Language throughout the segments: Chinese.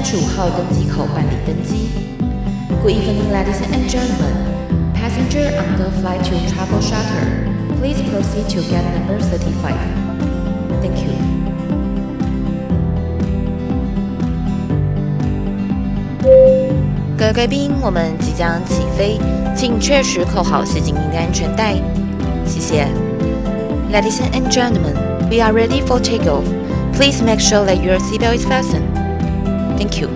三十五号登机口办理登机。Good evening, ladies and gentlemen. Passenger on the flight to Travel Charter, please proceed to gate number thirty-five. Thank you. 各位贵宾，我们即将起飞，请确实扣好系紧您的安全带。谢谢。Ladies and gentlemen, we are ready for takeoff. Please make sure that your seatbelt is fastened. Thank you.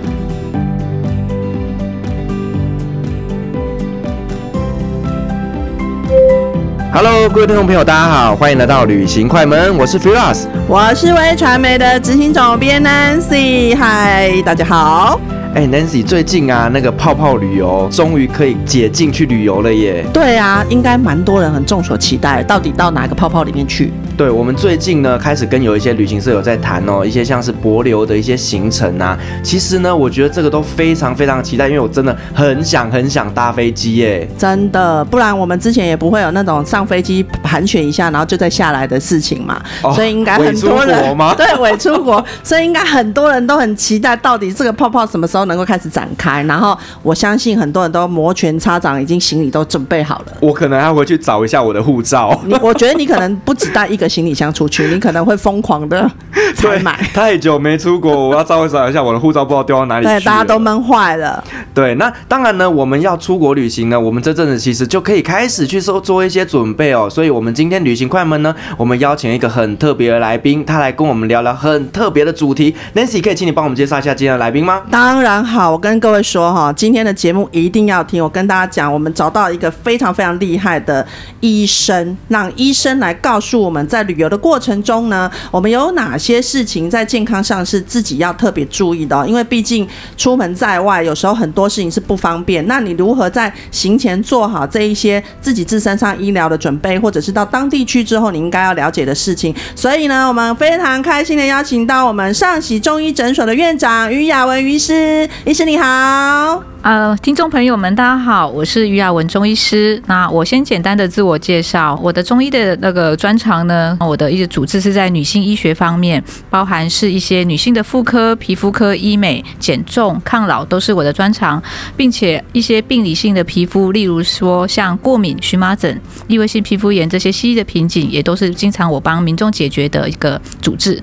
Hello，各位听众朋友，大家好，欢迎来到旅行快门，我是 Firas，我是微传媒的执行总编 Nancy，嗨，大家好。哎，Nancy，最近啊，那个泡泡旅游终于可以解禁去旅游了耶。对啊，应该蛮多人很众所期待，到底到哪个泡泡里面去？对，我们最近呢，开始跟有一些旅行社有在谈哦，一些像是帛琉的一些行程啊。其实呢，我觉得这个都非常非常期待，因为我真的很想很想搭飞机耶。真的，不然我们之前也不会有那种上飞机盘旋一下，然后就再下来的事情嘛。哦，所以应该很多人？对，伪出国，所以应该很多人都很期待，到底这个泡泡什么时候能够开始展开。然后我相信很多人都摩拳擦掌，已经行李都准备好了。我可能要回去找一下我的护照。你，我觉得你可能不止带一个。行李箱出去，你可能会疯狂的 采买。太久没出国，我要稍微找一下我的护照，不知道丢到哪里去。对，大家都闷坏了。对，那当然呢，我们要出国旅行呢，我们这阵子其实就可以开始去做做一些准备哦。所以，我们今天旅行快门呢，我们邀请一个很特别的来宾，他来跟我们聊聊很特别的主题。Nancy，可以请你帮我们介绍一下今天的来宾吗？当然好，我跟各位说哈，今天的节目一定要听。我跟大家讲，我们找到一个非常非常厉害的医生，让医生来告诉我们。在旅游的过程中呢，我们有哪些事情在健康上是自己要特别注意的？因为毕竟出门在外，有时候很多事情是不方便。那你如何在行前做好这一些自己自身上医疗的准备，或者是到当地去之后你应该要了解的事情？所以呢，我们非常开心的邀请到我们上喜中医诊所的院长于雅文医师，医师你好。呃，听众朋友们，大家好，我是于雅文中医师。那我先简单的自我介绍，我的中医的那个专长呢，我的一些主治是在女性医学方面，包含是一些女性的妇科、皮肤科、医美、减重、抗老都是我的专长，并且一些病理性的皮肤，例如说像过敏、荨麻疹、异位性皮肤炎这些西医的瓶颈，也都是经常我帮民众解决的一个主治。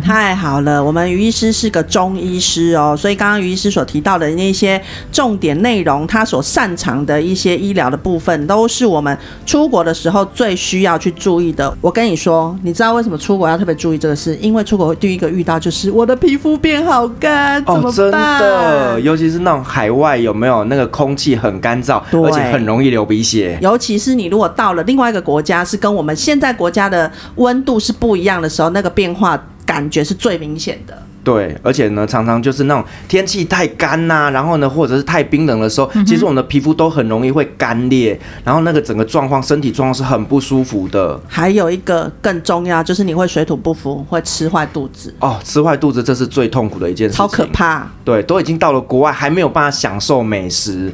太好了，我们于医师是个中医师哦，所以刚刚于医师所提到的那些重点内容，他所擅长的一些医疗的部分，都是我们出国的时候最需要去注意的。我跟你说，你知道为什么出国要特别注意这个事？因为出国会第一个遇到就是我的皮肤变好干，怎么办？哦，真的，尤其是那种海外有没有那个空气很干燥，而且很容易流鼻血。尤其是你如果到了另外一个国家，是跟我们现在国家的温度是不一样的时候，那个变化。感觉是最明显的，对，而且呢，常常就是那种天气太干呐、啊，然后呢，或者是太冰冷的时候，嗯、其实我们的皮肤都很容易会干裂，然后那个整个状况，身体状况是很不舒服的。还有一个更重要，就是你会水土不服，会吃坏肚子。哦，吃坏肚子，这是最痛苦的一件事情，超可怕。对，都已经到了国外，还没有办法享受美食，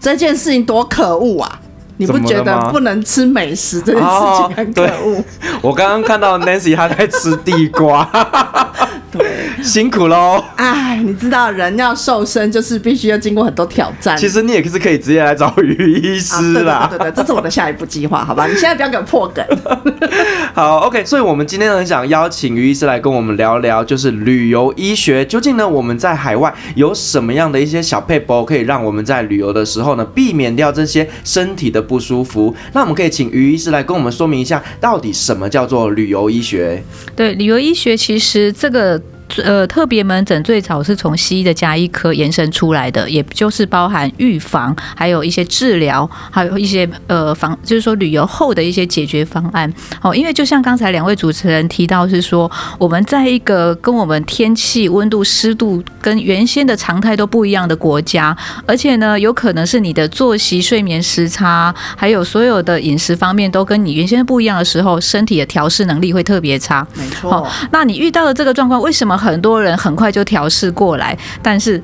这件事情多可恶啊！你不觉得不能吃美食这件事情很可恶？哦，我刚刚看到 Nancy 她在吃地瓜。对，辛苦喽！哎，你知道人要瘦身，就是必须要经过很多挑战。其实你也是可以直接来找于医师啦。啊、对，对，对对对，这是我的下一步计划，好吧？你现在不要给我破梗。好，OK。所以，我们今天很想邀请于医师来跟我们聊聊，就是旅游医学。究竟呢，我们在海外有什么样的一些小撇步，可以让我们在旅游的时候呢，避免掉这些身体的不舒服？那我们可以请于医师来跟我们说明一下，到底什么叫做旅游医学？对，旅游医学其实这个。呃，特别门诊最早是从西医的加医科延伸出来的，也就是包含预防，还有一些治疗，还有一些呃防，就是说旅游后的一些解决方案。哦，因为就像刚才两位主持人提到，是说我们在一个跟我们天气、温度、湿度跟原先的常态都不一样的国家，而且呢，有可能是你的作息、睡眠时差，还有所有的饮食方面都跟你原先不一样的时候，身体的调试能力会特别差。没错。那你遇到的这个状况，为什么？很多人很快就调试过来，但是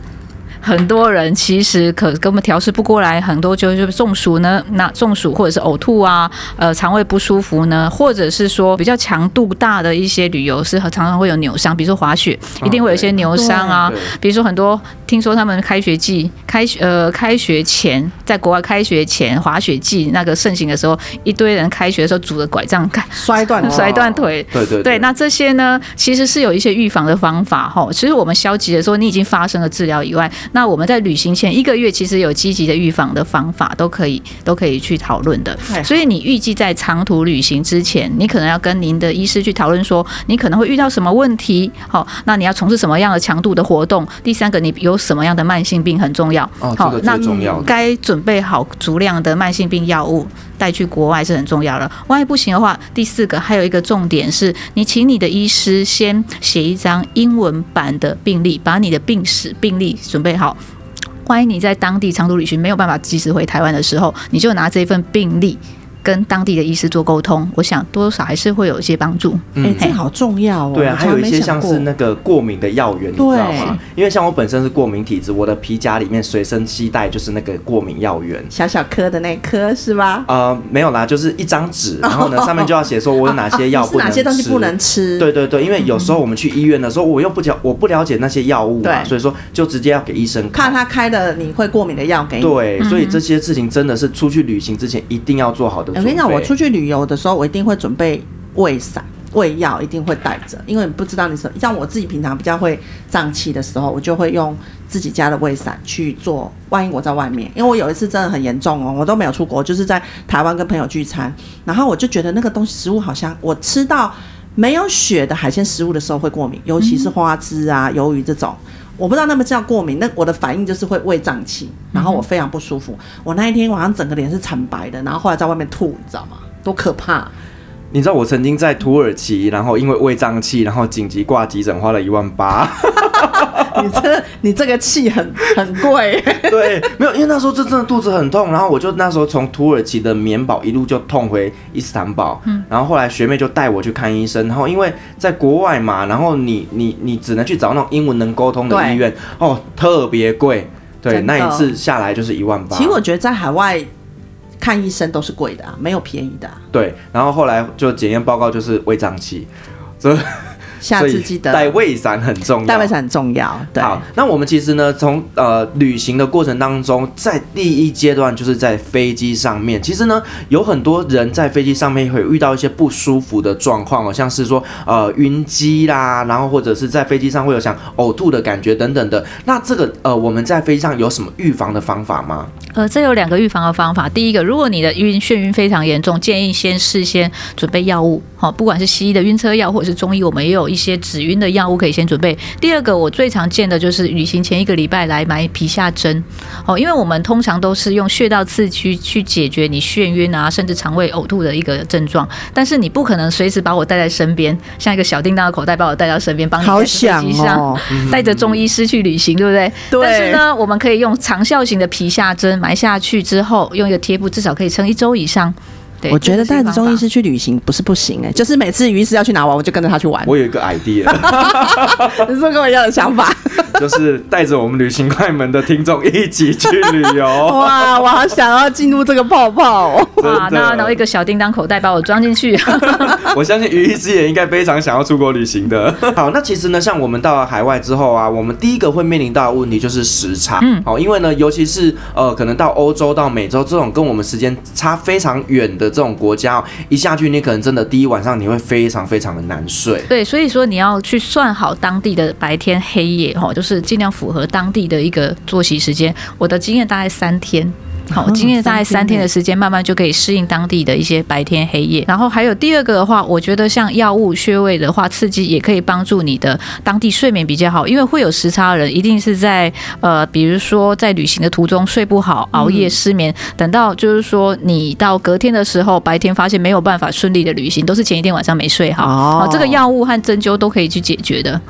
很多人其实可根本调试不过来，很多就是中暑呢，那中暑或者是呕吐啊，呃，肠胃不舒服呢，或者是说比较强度大的一些旅游是常常会有扭伤，比如说滑雪，一定会有一些扭伤啊。比如说很多听说他们开学季开学呃开学前，在国外开学前滑雪季那个盛行的时候，一堆人开学的时候拄着拐杖开摔断摔断腿。对对对，那这些呢，其实是有一些预防的方法哈。其实我们消极的时候，你已经发生了治疗以外，那我们在旅行前一个月，其实有积极的预防的方法，都可以都可以去讨论的。所以你预计在长途旅行之前，你可能要跟您的医师去讨论说，你可能会遇到什么问题。好，那你要从事什么样的强度的活动？第三个，你有什么样的慢性病很重要。哦，这个最重要。那该准备好足量的慢性病药物带去国外是很重要的。万一不行的话，第四个还有一个重点是，你请你的医师先写一张英文版的病历，把你的病史病历准备好。万一你在当地长途旅行没有办法及时回台湾的时候，你就拿这份病历。跟当地的医师做沟通，我想多多少还是会有一些帮助。嗯，欸、这好重要哦。对啊，还有一些像是那个过敏的药源，你知道吗？因为像我本身是过敏体质，我的皮夹里面随身携带就是那个过敏药源，小小颗的那颗是吧？呃，没有啦，就是一张纸，然后呢上面就要写说我有哪些药不能吃，哪些东西不能吃。对对对，因为有时候我们去医院的时候，我又不了我不了解那些药物嘛，所以说就直接要给医生看他开的你会过敏的药给你。对，所以这些事情真的是出去旅行之前一定要做好的。我跟你讲，我出去旅。游的时候，我一定会准备胃散、胃药，一定会带着，因为你不知道你是像我自己平常比较会胀气的时候，我就会用自己家的胃散去做。万一我在外面，因为我有一次真的很严重哦，我都没有出国，就是在台湾跟朋友聚餐，然后我就觉得那个东西食物好像我吃到没有血的海鲜食物的时候会过敏，尤其是花枝啊、鱿鱼这种，我不知道那么叫过敏，那我的反应就是会胃胀气，然后我非常不舒服。我那一天晚上整个脸是惨白的，然后后来在外面吐，你知道吗？多可怕！你知道我曾经在土耳其，然后因为胃胀气，然后紧急挂急诊，花了一万八。你这你这个气很很贵。对，没有，因为那时候真的肚子很痛，然后我就那时候从土耳其的棉堡一路就痛回伊斯坦堡。嗯，然后后来学妹就带我去看医生，然后因为在国外嘛，然后你你你只能去找那种英文能沟通的医院，哦，特别贵。对，那一次下来就是一万八。其实我觉得在海外。看医生都是贵的啊，没有便宜的啊。对，然后后来就检验报告就是胃胀气，这。下次记得带胃散很重要，带胃散很重要。对，好，那我们其实呢，从呃旅行的过程当中，在第一阶段就是在飞机上面，其实呢，有很多人在飞机上面会遇到一些不舒服的状况哦，像是说呃晕机啦，然后或者是在飞机上会有想呕吐的感觉等等的。那这个呃我们在飞机上有什么预防的方法吗？呃，这有两个预防的方法。第一个，如果你的晕眩晕非常严重，建议先事先准备药物，好，不管是西医的晕车药或者是中医，我们也有一些止晕的药物可以先准备。第二个，我最常见的就是旅行前一个礼拜来买皮下针，哦，因为我们通常都是用穴道刺激去解决你眩晕啊，甚至肠胃呕吐的一个症状。但是你不可能随时把我带在身边，像一个小叮当的口袋把我带到身边，帮你在飞机上带着中医师去旅行，对不对？对。但是呢，我们可以用长效型的皮下针埋下去之后，用一个贴布，至少可以撑一周以上。对，我觉得带着中医师去旅行不是不行哎、欸，就是每次于医师要去哪玩，我就跟着他去玩。我有一个 idea，你是不是跟我一样的想法？就是带着我们旅行快门的听众一起去旅游。哇，我好想要进入这个泡泡。哇，那拿一个小叮当口袋把我装进去。我相信于医师也应该非常想要出国旅行的。好，那其实呢，像我们到了海外之后啊，我们第一个会面临到的问题就是时差。嗯，好，因为呢，尤其是呃，可能到欧洲、到美洲这种跟我们时间差非常远的这种国家，哦一下去你可能真的第一晚上你会非常非常的难睡。对，所以说你要去算好当地的白天黑夜，哈，就是尽量符合当地的一个作息时间。我的经验大概三天。好，经验大概三天的时间，慢慢就可以适应当地的一些白天黑夜。然后还有第二个的话，我觉得像药物穴位的话，刺激也可以帮助你的当地睡眠比较好，因为会有时差的人，一定是在呃，比如说在旅行的途中睡不好，熬夜失眠，等到就是说你到隔天的时候，白天发现没有办法顺利的旅行，都是前一天晚上没睡好。哦，这个药物和针灸都可以去解决的。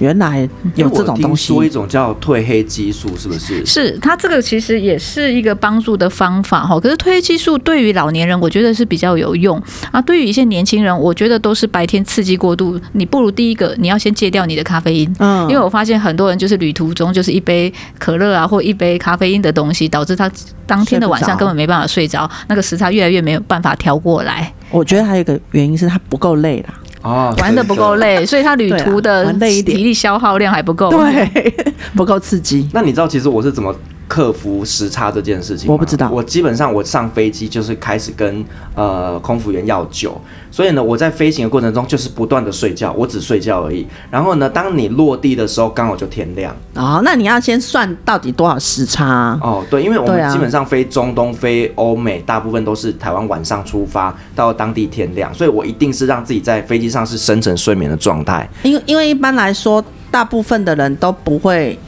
原来有这种东西。说一种叫褪黑激素，是不是？是它这个其实也是一个帮助的方法哈。可是褪黑激素对于老年人，我觉得是比较有用啊。对于一些年轻人，我觉得都是白天刺激过度。你不如第一个，你要先戒掉你的咖啡因。嗯，因为我发现很多人就是旅途中就是一杯可乐啊，或一杯咖啡因的东西，导致他当天的晚上根本没办法睡着，那个时差越来越没有办法调过来。我觉得还有一个原因是他不够累啦。哦，玩的不够累，所以他旅途的体力消耗量还不够，对，不够刺激。那你知道其实我是怎么克服时差这件事情？我不知道。我基本上我上飞机就是开始跟呃空服员要酒，所以呢我在飞行的过程中就是不断的睡觉，我只睡觉而已。然后呢，当你落地的时候刚好就天亮。哦，那你要先算到底多少时差？哦，对，因为我们基本上飞中东、飞欧美，大部分都是台湾晚上出发到当地天亮，所以我一定是让自己在飞机上是深层睡眠的状态。因为因为一般来说，大部分的人都不会。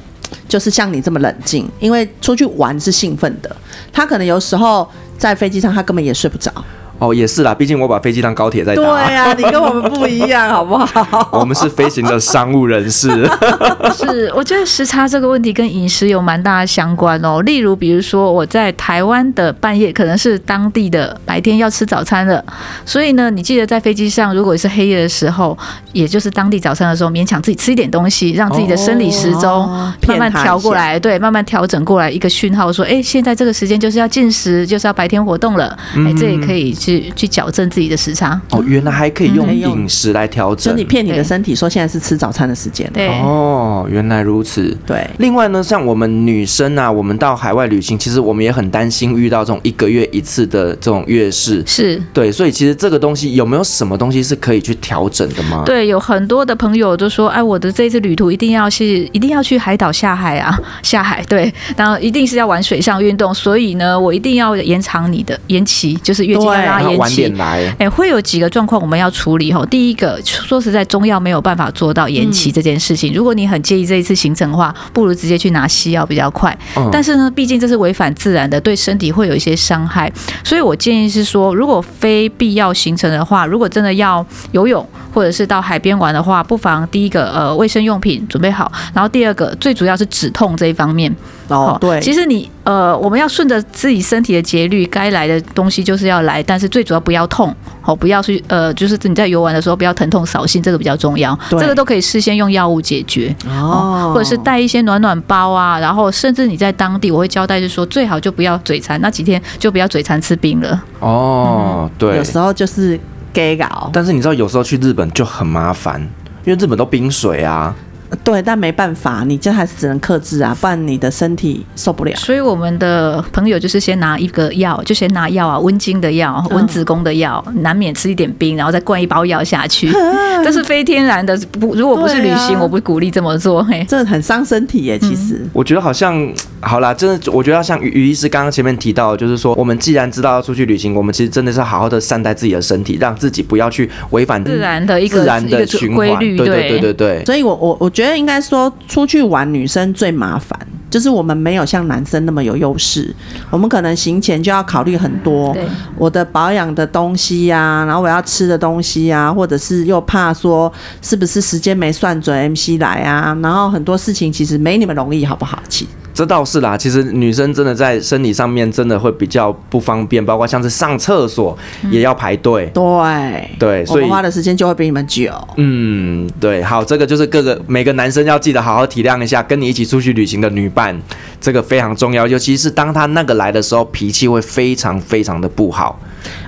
就是像你这么冷静，因为出去玩是兴奋的，他可能有时候在飞机上，他根本也睡不着。哦，也是啦，毕竟我把飞机当高铁在搭。对呀、啊，你跟我们不一样，好不好？我们是飞行的商务人士。是，我觉得时差这个问题跟饮食有蛮大的相关哦。例如，比如说我在台湾的半夜，可能是当地的白天要吃早餐了，所以呢，你记得在飞机上，如果是黑夜的时候，也就是当地早餐的时候，勉强自己吃一点东西，让自己的生理时钟慢慢调过来，对，慢慢调整过来一个讯号，说，哎，现在这个时间就是要进食，就是要白天活动了，哎，这也可以去。去去矫正自己的时差哦，原来还可以用饮食来调整，就你骗你的身体说现在是吃早餐的时间。对哦，原来如此。对，另外呢，像我们女生啊，我们到海外旅行，其实我们也很担心遇到这种一个月一次的这种月事。是对，所以其实这个东西有没有什么东西是可以去调整的吗？对，有很多的朋友都说，哎，我的这次旅途一定要是一定要去海岛下海啊，下海对，然后一定是要玩水上运动，所以呢，我一定要延长你的延期，就是月经要拉。晚点来，哎、欸，会有几个状况我们要处理哈。第一个，说实在，中药没有办法做到延期这件事情。如果你很介意这一次行程的话，不如直接去拿西药比较快。但是呢，毕竟这是违反自然的，对身体会有一些伤害。所以我建议是说，如果非必要行程的话，如果真的要游泳或者是到海边玩的话，不妨第一个呃卫生用品准备好，然后第二个最主要是止痛这一方面。哦，对，其实你呃，我们要顺着自己身体的节律，该来的东西就是要来，但是最主要不要痛，哦，不要去呃，就是你在游玩的时候不要疼痛扫兴，这个比较重要，这个都可以事先用药物解决哦，或者是带一些暖暖包啊，然后甚至你在当地，我会交代就是说最好就不要嘴馋，那几天就不要嘴馋吃冰了。哦，对，有时候就是给搞，但是你知道有时候去日本就很麻烦，因为日本都冰水啊。对，但没办法，你这还是只能克制啊，不然你的身体受不了。所以我们的朋友就是先拿一个药，就先拿药啊，温经的药、温子宫的药，难免吃一点冰，然后再灌一包药下去，这是非天然的。不，如果不是旅行，啊、我不鼓励这么做。嘿，这很伤身体耶。其实、嗯，我觉得好像好啦，真的，我觉得要像于于医师刚刚前面提到，就是说，我们既然知道要出去旅行，我们其实真的是好好的善待自己的身体，让自己不要去违反自然的一个自然的循环。对对对对对。所以我我我觉得应该说。出去玩，女生最麻烦，就是我们没有像男生那么有优势。我们可能行前就要考虑很多，我的保养的东西呀、啊，然后我要吃的东西呀、啊，或者是又怕说是不是时间没算准，MC 来啊，然后很多事情其实没你们容易，好不好？其这倒是啦，其实女生真的在生理上面真的会比较不方便，包括像是上厕所也要排队。对对，所以花的时间就会比你们久。嗯，对，好，这个就是各个每个男生要记得好好体谅一下，跟你一起出去旅行的女伴，这个非常重要。尤其是当她那个来的时候，脾气会非常非常的不好。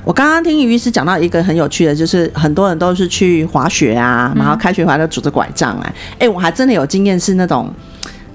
我刚刚听于医师讲到一个很有趣的，就是很多人都是去滑雪啊，然后开学回来都拄着拐杖哎，哎，我还真的有经验是那种。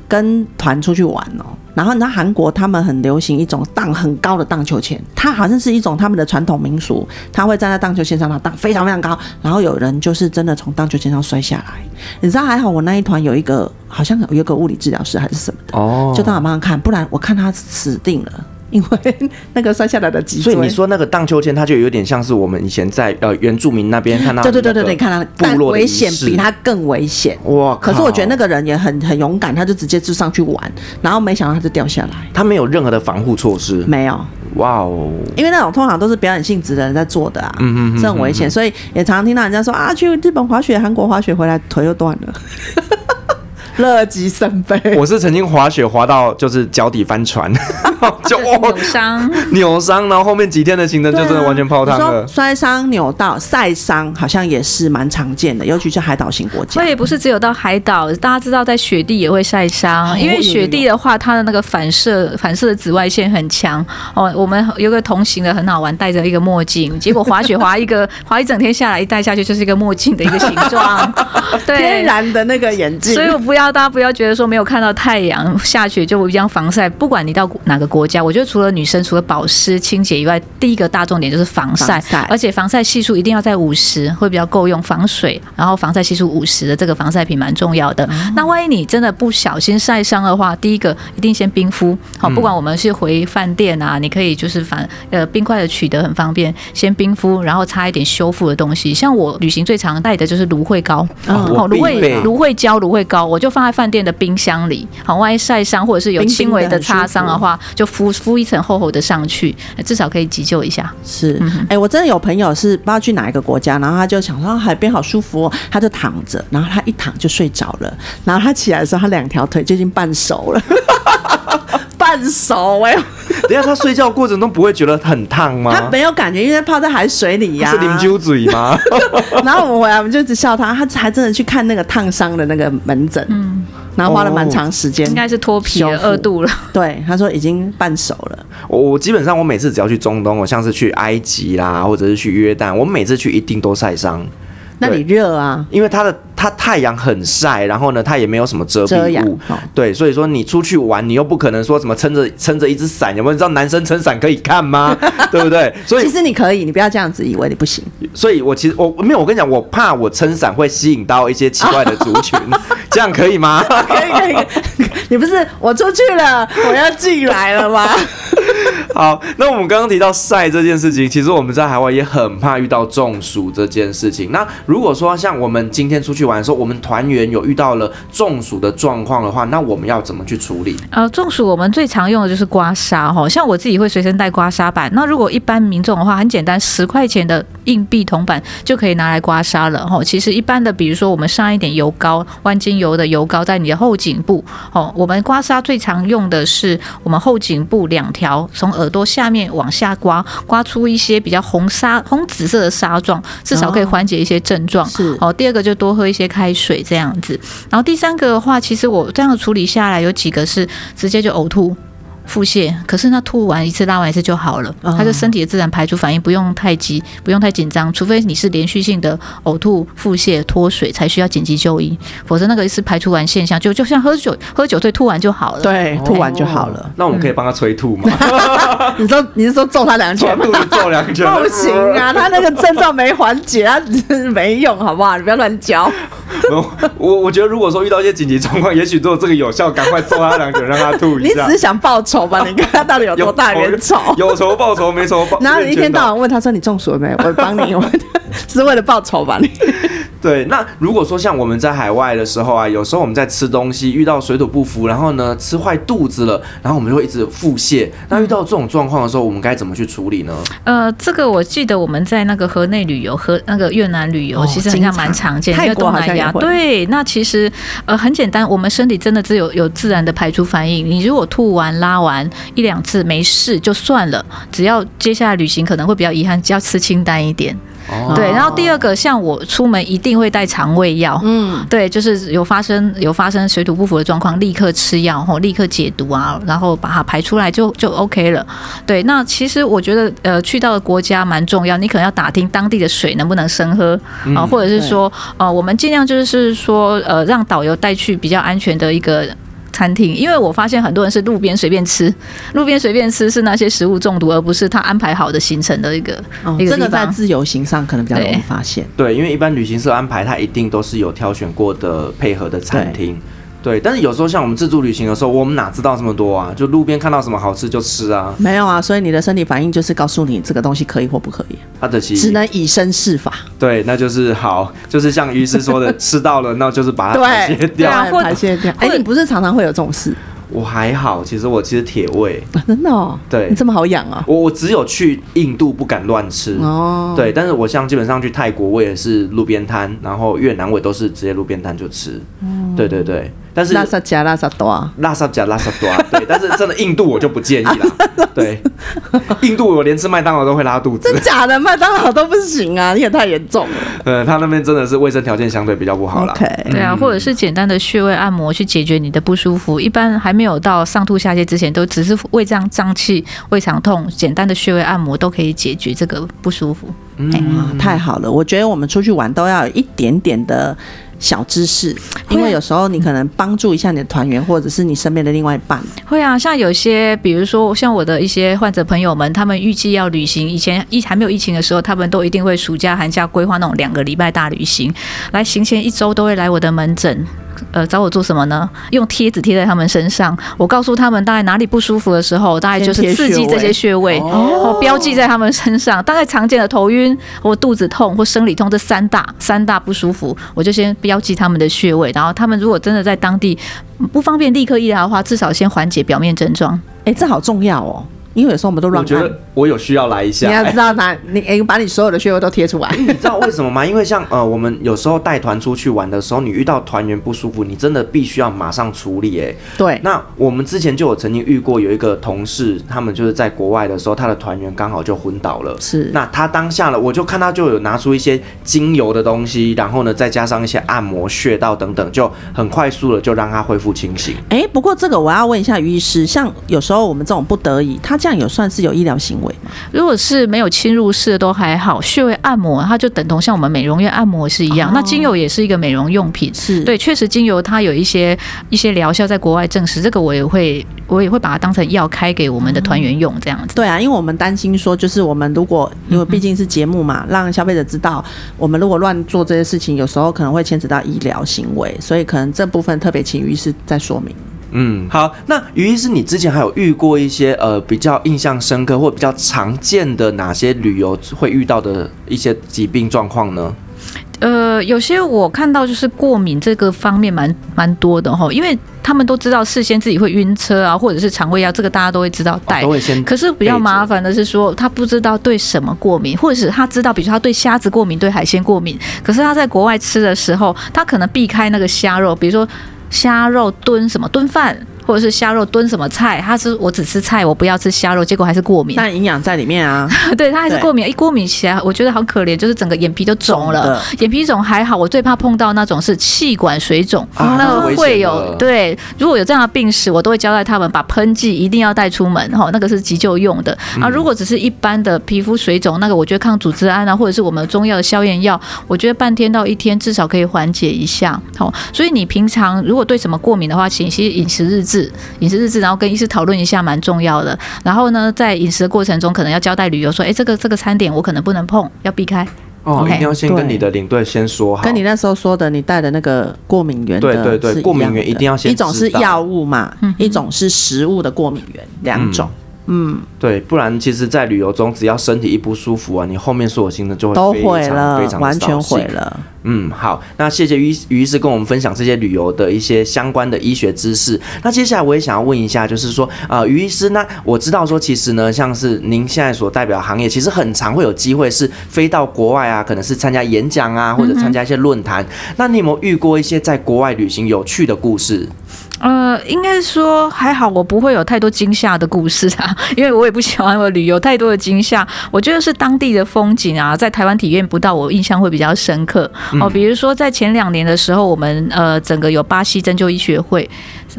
跟团出去玩哦，然后你知道韩国他们很流行一种荡很高的荡秋千，它好像是一种他们的传统民俗，他会站在荡秋千上，他荡非常非常高，然后有人就是真的从荡秋千上摔下来。你知道还好我那一团有一个好像有一个物理治疗师还是什么的，就当我帮他看，不然我看他死定了。因为 那个摔下来的脊椎，所以你说那个荡秋千，它就有点像是我们以前在呃原住民那边看到，对对对对对，看到但危险比它更危险哇！可是我觉得那个人也很很勇敢，他就直接就上去玩，然后没想到他就掉下来，他没有任何的防护措施，没有哇哦！因为那种通常都是表演性质的人在做的啊，嗯嗯，这很危险，所以也常常听到人家说啊，去日本滑雪、韩国滑雪回来腿又断了。乐极生悲。我是曾经滑雪滑到就是脚底翻船，就扭伤扭伤，然后后面几天的行程就真的完全泡汤了。摔伤、扭到、晒伤，好像也是蛮常见的，尤其是海岛型国家。所以不是只有到海岛，大家知道在雪地也会晒伤，因为雪地的话，它的那个反射反射的紫外线很强。哦，我们有个同行的很好玩，戴着一个墨镜，结果滑雪滑一个 滑一整天下来，一戴下去就是一个墨镜的一个形状，对，天然的那个眼镜。所以我不要大家不要觉得说没有看到太阳下去就一样防晒，不管你到哪个国家，我觉得除了女生除了保湿清洁以外，第一个大重点就是防晒，而且防晒系数一定要在五十，会比较够用，防水，然后防晒系数五十的这个防晒品蛮重要的。嗯、那万一你真的不小心晒伤的话，第一个一定先冰敷，好，不管我们是回饭店啊，你可以就是反呃冰块的取得很方便，先冰敷，然后擦一点修复的东西。像我旅行最常带的就是芦荟膏，好、嗯，芦荟芦荟胶、芦荟膏，我就放在饭店的冰箱里，好，万一晒伤或者是有轻微的擦伤的话，就敷敷一层厚厚的上去，至少可以急救一下。是，哎、嗯欸，我真的有朋友是不知道去哪一个国家，然后他就想说海边好舒服、哦，他就躺着，然后他一躺就睡着了，然后他起来的时候，他两条腿就已经半熟了，半熟哎、欸。等下他睡觉过程中不会觉得很烫吗？他没有感觉，因为泡在海水里呀、啊。是啉酒嘴吗？然后我们回来，我们就一直笑他，他还真的去看那个烫伤的那个门诊，嗯，然后花了蛮长时间，应该是脱皮了，二度了。对，他说已经半熟了。我我基本上我每次只要去中东，我像是去埃及啦，或者是去约旦，我每次去一定都晒伤。那你热啊，因为它的它太阳很晒，然后呢，它也没有什么遮蔽物，对，所以说你出去玩，你又不可能说什么撑着撑着一只伞，有没有？你知道男生撑伞可以看吗？对不对？所以其实你可以，你不要这样子以为你不行。所以我其实我没有，我跟你讲，我怕我撑伞会吸引到一些奇怪的族群，这样可以吗？可以可以，可以，你不是我出去了，我要进来了吗？好，那我们刚刚提到晒这件事情，其实我们在海外也很怕遇到中暑这件事情。那如果说像我们今天出去玩的时候，我们团员有遇到了中暑的状况的话，那我们要怎么去处理？呃，中暑我们最常用的就是刮痧哈，像我自己会随身带刮痧板。那如果一般民众的话，很简单，十块钱的硬币铜板就可以拿来刮痧了哈。其实一般的，比如说我们上一点油膏，万金油的油膏在你的后颈部哦。我们刮痧最常用的是我们后颈部两条从。耳朵下面往下刮，刮出一些比较红沙、红紫色的沙状，至少可以缓解一些症状。是哦，第二个就多喝一些开水这样子。然后第三个的话，其实我这样处理下来，有几个是直接就呕吐。腹泻，可是那吐完一次拉完一次就好了，他就身体的自然排出反应，不用太急，不用太紧张，除非你是连续性的呕吐、腹泻、脱水才需要紧急就医，否则那个一次排出完现象就就像喝酒喝酒醉吐完就好了，对，吐完就好了。哦、那我们可以帮他催吐吗？你说你是说揍他两拳 吗？揍两拳不行啊，他那个症状没缓解，他没用，好不好？你不要乱教。我我觉得如果说遇到一些紧急状况，也许做这个有效，赶快揍他两拳，让他吐一下。你只是想报仇。吧，你看他到底有多大冤仇？有仇报仇，没仇报。然后你一天到晚问他说：“你中暑了没？”我帮你，我 是为了报仇吧？你对。那如果说像我们在海外的时候啊，有时候我们在吃东西遇到水土不服，然后呢吃坏肚子了，然后我们就会一直腹泻。那遇到这种状况的时候，我们该怎么去处理呢？呃，这个我记得我们在那个河内旅游和那个越南旅游，其实好像蛮常见的。泰国好像也会。对，那其实呃很简单，我们身体真的只有有自然的排出反应。你如果吐完拉完。一两次没事就算了，只要接下来旅行可能会比较遗憾，只要吃清淡一点。哦、对，然后第二个，像我出门一定会带肠胃药，嗯，对，就是有发生有发生水土不服的状况，立刻吃药，吼，立刻解毒啊，然后把它排出来就就 OK 了。对，那其实我觉得，呃，去到的国家蛮重要，你可能要打听当地的水能不能生喝啊，或者是说，呃，我们尽量就是说，呃，让导游带去比较安全的一个。餐厅，因为我发现很多人是路边随便吃，路边随便吃是那些食物中毒，而不是他安排好的行程的一个、哦、一个地方。这个在自由行上可能比较容易发现。对，因为一般旅行社安排，他一定都是有挑选过的配合的餐厅。对，但是有时候像我们自助旅行的时候，我们哪知道这么多啊？就路边看到什么好吃就吃啊。没有啊，所以你的身体反应就是告诉你这个东西可以或不可以。它的其只能以身试法。对，那就是好，就是像于是说的，吃到了，那就是把它排泄掉，排泄掉。哎，你不是常常会有这种事？我还好，其实我其实铁胃，真的哦。对，你这么好养啊？我我只有去印度不敢乱吃哦。对，但是我像基本上去泰国，我也是路边摊，然后越南我也都是直接路边摊就吃。对对对。但是拉萨加拉萨多，拉萨加拉萨多，对，但是真的印度我就不建议了。对，印度我连吃麦当劳都会拉肚子。真假的麦当劳都不行啊，你也太严重了。呃，他那边真的是卫生条件相对比较不好啦。OK，对啊，或者是简单的穴位按摩去解决你的不舒服。一般还没有到上吐下泻之前，都只是胃胀胀气、胃肠痛，简单的穴位按摩都可以解决这个不舒服。嗯，欸、太好了，我觉得我们出去玩都要有一点点的。小知识，因为有时候你可能帮助一下你的团员，或者是你身边的另外一半。会啊，像有些，比如说像我的一些患者朋友们，他们预计要旅行，以前疫还没有疫情的时候，他们都一定会暑假寒假规划那种两个礼拜大旅行，来行前一周都会来我的门诊。呃，找我做什么呢？用贴纸贴在他们身上，我告诉他们大概哪里不舒服的时候，大概就是刺激这些穴位，哦标记在他们身上。大概常见的头晕或肚子痛或生理痛这三大三大不舒服，我就先标记他们的穴位。然后他们如果真的在当地不方便立刻医疗的话，至少先缓解表面症状。哎，这好重要哦。因为有时候我们都乱。我觉得我有需要来一下。你要知道哪，你哎，把你所有的穴位都贴出来。你知道为什么吗？因为像呃，我们有时候带团出去玩的时候，你遇到团员不舒服，你真的必须要马上处理。哎，对。那我们之前就有曾经遇过有一个同事，他们就是在国外的时候，他的团员刚好就昏倒了。是。那他当下了，我就看他就有拿出一些精油的东西，然后呢，再加上一些按摩穴道等等，就很快速的就让他恢复清醒。哎，不过这个我要问一下于医师，像有时候我们这种不得已，他这样有算是有医疗行为吗？如果是没有侵入式的都还好，穴位按摩它就等同像我们美容院按摩是一样。哦、那精油也是一个美容用品，是对，确实精油它有一些一些疗效，在国外证实，这个我也会我也会把它当成药开给我们的团员用这样子。对啊，因为我们担心说，就是我们如果因为毕竟是节目嘛，让消费者知道，我们如果乱做这些事情，有时候可能会牵扯到医疗行为，所以可能这部分特别请于医师再说明。嗯，好，那于医师，你之前还有遇过一些呃比较印象深刻或比较常见的哪些旅游会遇到的一些疾病状况呢？呃，有些我看到就是过敏这个方面蛮蛮多的哈，因为他们都知道事先自己会晕车啊，或者是肠胃药，这个大家都会知道带，都会先。可是比较麻烦的是说，他不知道对什么过敏，或者是他知道，比如说他对虾子过敏，对海鲜过敏，可是他在国外吃的时候，他可能避开那个虾肉，比如说。虾肉炖什么炖饭？或者是虾肉炖什么菜，他是我只吃菜，我不要吃虾肉，结果还是过敏。但营养在里面啊，对他还是过敏，一过敏起来，我觉得好可怜，就是整个眼皮都肿了。眼皮肿还好，我最怕碰到那种是气管水肿，啊、那个会有对，如果有这样的病史，我都会交代他们把喷剂一定要带出门哈，那个是急救用的啊。如果只是一般的皮肤水肿，那个我觉得抗组织胺啊，或者是我们中药的消炎药，我觉得半天到一天至少可以缓解一下。好，所以你平常如果对什么过敏的话，请写饮食日志。饮食日志，然后跟医师讨论一下，蛮重要的。然后呢，在饮食的过程中，可能要交代旅游说，哎，这个这个餐点我可能不能碰，要避开。哦，一定要先跟你的领队先说好。跟你那时候说的，你带的那个过敏源，对对对，过敏源一定要先。一种是药物嘛，嗯、一种是食物的过敏源，两种。嗯嗯，对，不然其实，在旅游中，只要身体一不舒服啊，你后面所有行程就会都毁了，非常完全毁了。嗯，好，那谢谢于于医师跟我们分享这些旅游的一些相关的医学知识。那接下来我也想要问一下，就是说，呃，于医师，那我知道说，其实呢，像是您现在所代表行业，其实很常会有机会是飞到国外啊，可能是参加演讲啊，或者参加一些论坛。嗯、那你有没有遇过一些在国外旅行有趣的故事？呃，应该说还好，我不会有太多惊吓的故事啊，因为我也不喜欢我旅游太多的惊吓。我觉得是当地的风景啊，在台湾体验不到，我印象会比较深刻哦。比如说在前两年的时候，我们呃整个有巴西针灸医学会。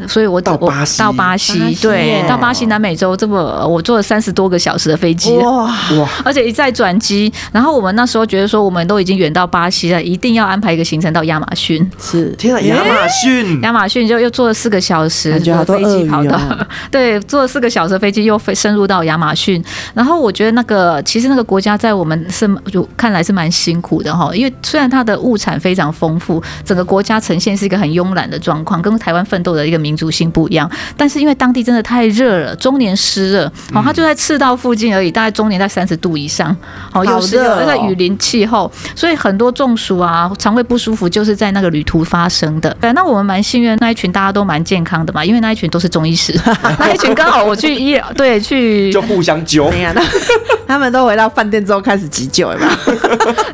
所以我到巴西，到巴西，对，到巴西南美洲这么，我坐了三十多个小时的飞机，哇哇，而且一再转机。然后我们那时候觉得说，我们都已经远到巴西了，一定要安排一个行程到亚马逊。是，天啊，亚马逊，亚马逊就又坐了四个小时的飞机跑到，对，坐了四个小时的飞机又飞深入到亚马逊。然后我觉得那个其实那个国家在我们是就看来是蛮辛苦的哈，因为虽然它的物产非常丰富，整个国家呈现是一个很慵懒的状况，跟台湾奋斗的一个。民族性不一样，但是因为当地真的太热了，终年湿热，哦，它就在赤道附近而已，大概终年在三十度以上，哦，又是那个雨林气候，所以很多中暑啊、肠胃不舒服就是在那个旅途发生的。对，那我们蛮幸运，那一群大家都蛮健康的嘛，因为那一群都是中医师，那一群刚好我去医，对，去 就互相揪。他们都回到饭店之后开始急救，有没有？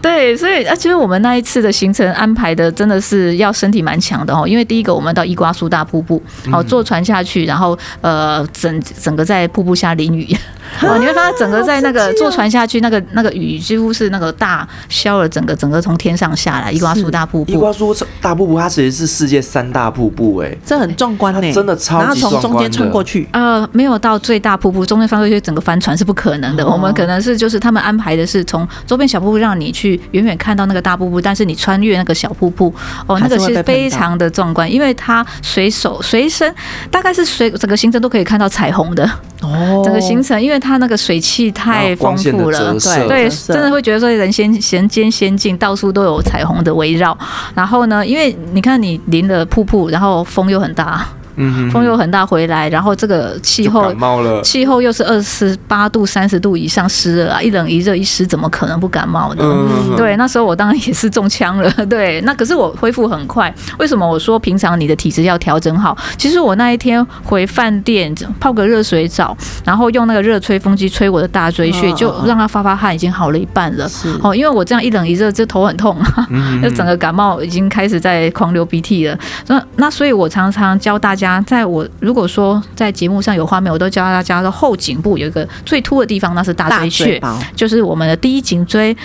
对，所以啊，其实我们那一次的行程安排的真的是要身体蛮强的哦，因为第一个我们到伊瓜苏大瀑布，好坐船下去，然后呃整整个在瀑布下淋雨。哦，你会发现整个在那个坐船下去，那个那个雨几乎是那个大消了，整个整个从天上下来。伊瓜苏大瀑布，伊瓜苏大瀑布，它其实是世界三大瀑布，哎，这很壮观呢，真的超级壮观。从中间穿过去，呃，没有到最大瀑布，中间翻过去整个帆船是不可能的。我们可能是就是他们安排的是从周边小瀑布让你去远远看到那个大瀑布，但是你穿越那个小瀑布，哦，那个是非常的壮观，因为它随手随身大概是随整个行程都可以看到彩虹的。哦，整个行程，因为它那个水汽太丰富了，对对，真的会觉得说人先人间仙境，到处都有彩虹的围绕。然后呢，因为你看你淋了瀑布，然后风又很大。嗯，风又很大，回来，然后这个气候感冒了，气候又是二十八度、三十度以上湿热啊，一冷一热一湿，怎么可能不感冒呢？嗯，对，那时候我当然也是中枪了。对，那可是我恢复很快。为什么我说平常你的体质要调整好？其实我那一天回饭店泡个热水澡，然后用那个热吹风机吹我的大椎穴，就让它发发汗，已经好了一半了。哦，因为我这样一冷一热，这头很痛啊，就 整个感冒已经开始在狂流鼻涕了。那那所以，我常常教大家。在我如果说在节目上有画面，我都教大家的后颈部有一个最凸的地方，那是大椎穴，就是我们的第一颈椎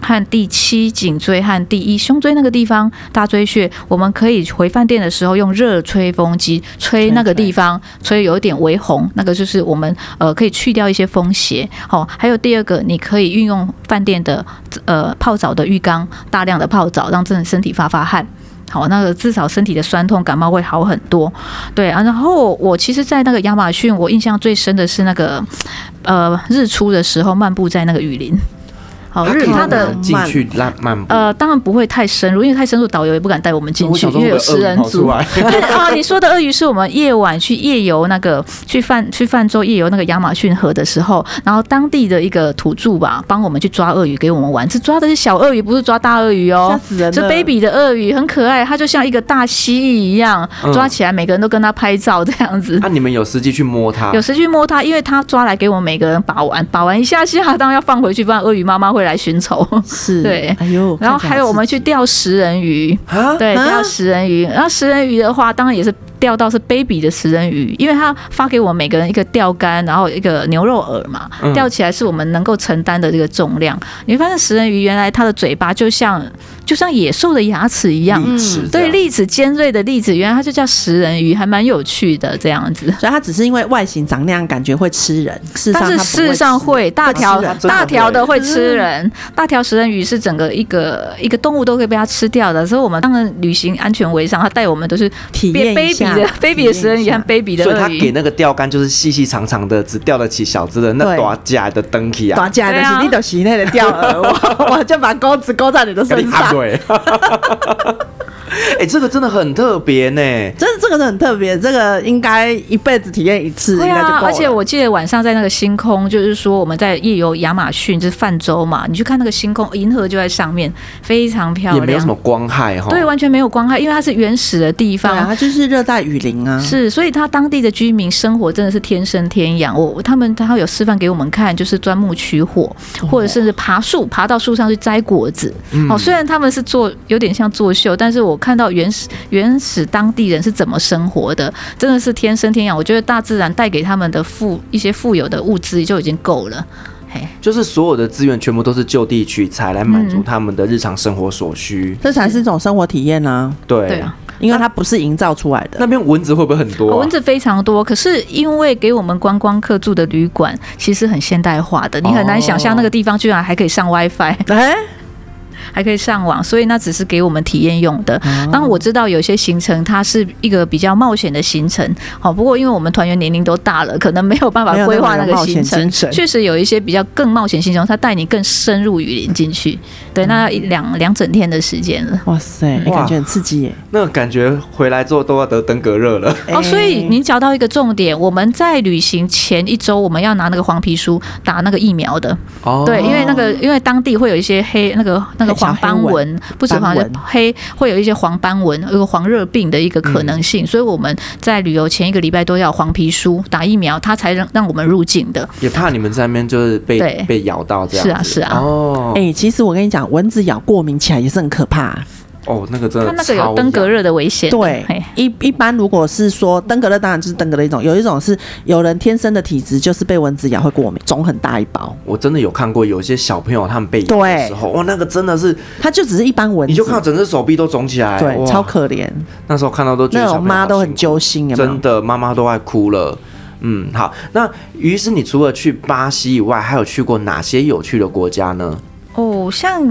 和第七颈椎和第一胸椎那个地方大椎穴。我们可以回饭店的时候用热吹风机吹那个地方，吹有一点微红，那个就是我们呃可以去掉一些风邪。好，还有第二个，你可以运用饭店的呃泡澡的浴缸，大量的泡澡，让自己身体发发汗。好，那个至少身体的酸痛、感冒会好很多，对啊。然后我其实，在那个亚马逊，我印象最深的是那个，呃，日出的时候漫步在那个雨林。好，日它的进去漫漫步，呃，当然不会太深入，因为太深入导游也不敢带我们进去，因为有食人族。对啊，你说的鳄鱼是我们夜晚去夜游那个去泛去泛舟夜游那个亚马逊河的时候，然后当地的一个土著吧，帮我们去抓鳄鱼给我们玩，是抓的是小鳄鱼，不是抓大鳄鱼哦，吓死人了，是 baby 的鳄鱼，很可爱，它就像一个大蜥蜴一样，抓起来每个人都跟它拍照这样子。那、嗯啊、你们有实际去摸它？有实际去摸它，因为它抓来给我们每个人把玩，把玩一下下，当然要放回去，不然鳄鱼妈妈会来寻仇。是对，哎呦，然后还有我们去钓食人鱼，对，钓食人鱼。然后食人鱼的话，当然也是。钓到是 baby 的食人鱼，因为他发给我们每个人一个钓竿，然后一个牛肉饵嘛，钓起来是我们能够承担的这个重量。你会发现食人鱼原来它的嘴巴就像就像野兽的牙齿一样，对，利齿尖锐的利齿，原来它就叫食人鱼，还蛮有趣的这样子。所以它只是因为外形长那样，感觉会吃人，事但是事实上会大条大条的会吃人，大条食人鱼是整个一个一个动物都可以被它吃掉的。所以我们当然旅行安全为上，它带我们都是体验一下。Baby 的食人鱼和 baby 的，所以他给那个钓竿就是细细长长的，只钓得起小只的。那大假的灯体啊，大假的是你都洗那个钓饵，我 我就把钩子勾在你的身上。对。哎、欸，这个真的很特别呢，真的这个是很特别，这个应该一辈子体验一次，应该就够了。而且我记得晚上在那个星空，就是说我们在夜游亚马逊，就是泛舟嘛，你去看那个星空，银河就在上面，非常漂亮，也没有什么光害哈。对，完全没有光害，因为它是原始的地方，它就是热带雨林啊。是，所以它当地的居民生活真的是天生天养。我他们他有示范给我们看，就是钻木取火，或者甚至爬树，爬到树上去摘果子。哦，虽然他们是做有点像作秀，但是我看到原始原始当地人是怎么生活的，真的是天生天养。我觉得大自然带给他们的富一些富有的物资就已经够了。嘿，就是所有的资源全部都是就地取材来满足他们的日常生活所需，这才是一种生活体验呢。对，对啊，因为它不是营造出来的。那边蚊子会不会很多啊？蚊子非常多，可是因为给我们观光客住的旅馆其实很现代化的，你很难想象那个地方居然还可以上 WiFi。哎。还可以上网，所以那只是给我们体验用的。当然我知道有些行程它是一个比较冒险的行程，好，不过因为我们团员年龄都大了，可能没有办法规划那个行程。确实有一些比较更冒险行程，他带你更深入雨林进去，对，那要一两两整天的时间了。哇塞，你感觉很刺激耶！那个感觉回来之后都要得登革热了。哦，所以您讲到一个重点，我们在旅行前一周我们要拿那个黄皮书打那个疫苗的。哦，对，因为那个因为当地会有一些黑那个那个。黄斑纹，不止黄斑黑，会有一些黄斑纹，有个黄热病的一个可能性。嗯、所以我们在旅游前一个礼拜都要黄皮书打疫苗，它才让让我们入境的。也怕你们在那边就是被被咬到这样。是啊，是啊。哦，哎、欸，其实我跟你讲，蚊子咬过敏起来也是很可怕。哦，那个真的，它那个有登革热的危险。对，一一般如果是说登革热，当然就是登革热一种，有一种是有人天生的体质，就是被蚊子咬会过敏，肿很大一包。我真的有看过有些小朋友他们被咬的时候，哇，那个真的是，它就只是一般蚊子，你就看到整只手臂都肿起来，对，超可怜。那时候看到都觉得那种妈都很揪心，真的妈妈都快哭了。嗯，好，那于是你除了去巴西以外，还有去过哪些有趣的国家呢？哦，像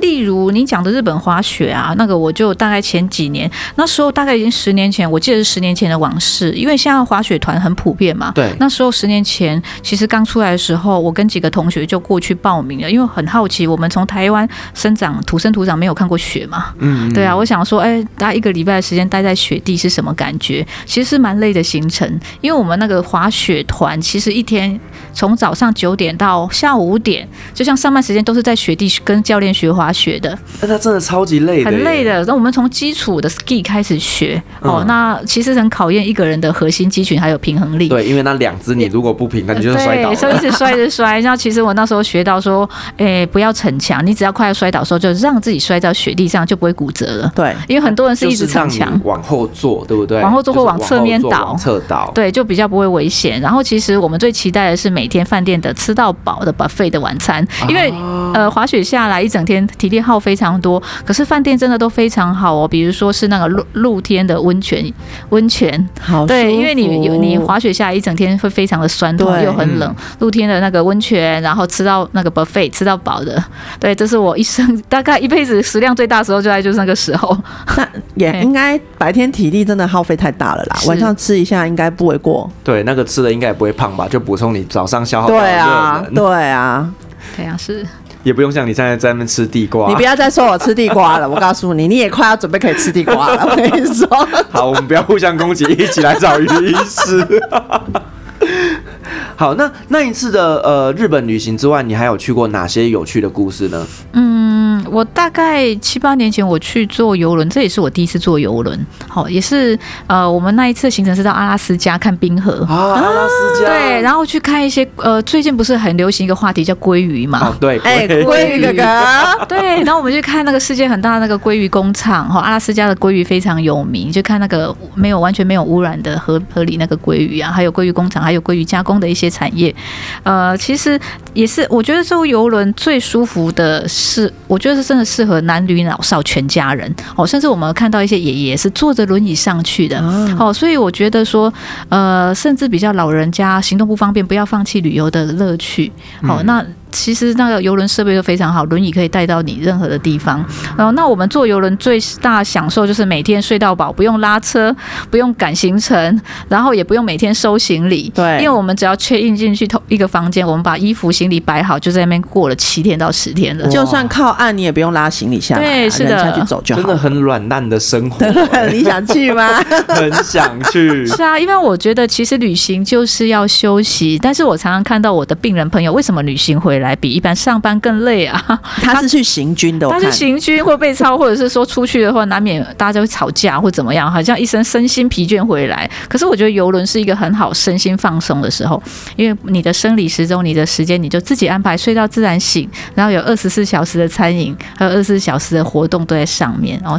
例如你讲的日本滑雪啊，那个我就大概前几年，那时候大概已经十年前，我记得是十年前的往事。因为现在滑雪团很普遍嘛，对。那时候十年前其实刚出来的时候，我跟几个同学就过去报名了，因为很好奇，我们从台湾生长土生土长，没有看过雪嘛，嗯，嗯，对啊，我想说，哎，大家一个礼拜的时间待在雪地是什么感觉？其实是蛮累的行程，因为我们那个滑雪团其实一天从早上九点到下午五点，就像上班时间都是在。雪地跟教练学滑雪的，那它真的超级累的，很累的。那我们从基础的 ski 开始学，嗯、哦，那其实很考验一个人的核心肌群还有平衡力。对，因为那两只你如果不平，那你就是摔倒了。所以一直摔着摔。然后其实我那时候学到说，哎、欸，不要逞强，你只要快要摔倒的时候，就让自己摔到雪地上，就不会骨折了。对，因为很多人是一直逞强，往后坐，对不对？往后坐或往侧面倒，侧倒，对，就比较不会危险。然后其实我们最期待的是每天饭店的吃到饱的 buffet 的晚餐，因为、啊、呃滑雪下来一整。天体力耗非常多，可是饭店真的都非常好哦。比如说是那个露露天的温泉，温泉好对，因为你有你滑雪下来一整天会非常的酸痛又很冷，露天的那个温泉，然后吃到那个 buffet 吃到饱的，对，这是我一生大概一辈子食量最大的时候，就在就是那个时候。那也应该白天体力真的耗费太大了啦，晚上吃一下应该不为过。对，那个吃的应该也不会胖吧？就补充你早上消耗的。对啊，对啊，对啊，是。也不用像你现在在那边吃地瓜，你不要再说我吃地瓜了。我告诉你，你也快要准备可以吃地瓜了。我跟你说，好，我们不要互相攻击，一起来找于医师。好，那那一次的呃日本旅行之外，你还有去过哪些有趣的故事呢？嗯。我大概七八年前我去坐游轮，这也是我第一次坐游轮。好，也是呃，我们那一次行程是到阿拉斯加看冰河啊，阿拉斯加对，然后去看一些呃，最近不是很流行一个话题叫鲑鱼嘛？哦，对，哎，鲑鱼哥哥，对，然后我们去看那个世界很大的那个鲑鱼工厂，哈，阿拉斯加的鲑鱼非常有名，就看那个没有完全没有污染的河河里那个鲑鱼啊，还有鲑鱼工厂，还有鲑鱼加工的一些产业。呃，其实也是，我觉得坐游轮最舒服的是，我觉得是。真的适合男女老少全家人哦，甚至我们看到一些爷爷是坐着轮椅上去的哦，所以我觉得说，呃，甚至比较老人家行动不方便，不要放弃旅游的乐趣。好，那。其实那个游轮设备都非常好，轮椅可以带到你任何的地方。然后，那我们坐游轮最大享受就是每天睡到饱，不用拉车，不用赶行程，然后也不用每天收行李。对，因为我们只要 check in 进去同一个房间，我们把衣服行李摆好，就在那边过了七天到十天了。就算靠岸，你也不用拉行李下来，对，是的，下去走就好。真的很软烂的生活。你想去吗？很想去。是啊，因为我觉得其实旅行就是要休息，但是我常常看到我的病人朋友为什么旅行回来比一般上班更累啊？他是去行军的，他是行军或被操，或者是说出去的话，难免大家就会吵架或怎么样，好像一身身心疲倦回来。可是我觉得游轮是一个很好身心放松的时候，因为你的生理时钟、你的时间，你就自己安排，睡到自然醒，然后有二十四小时的餐饮，还有二十四小时的活动都在上面，然后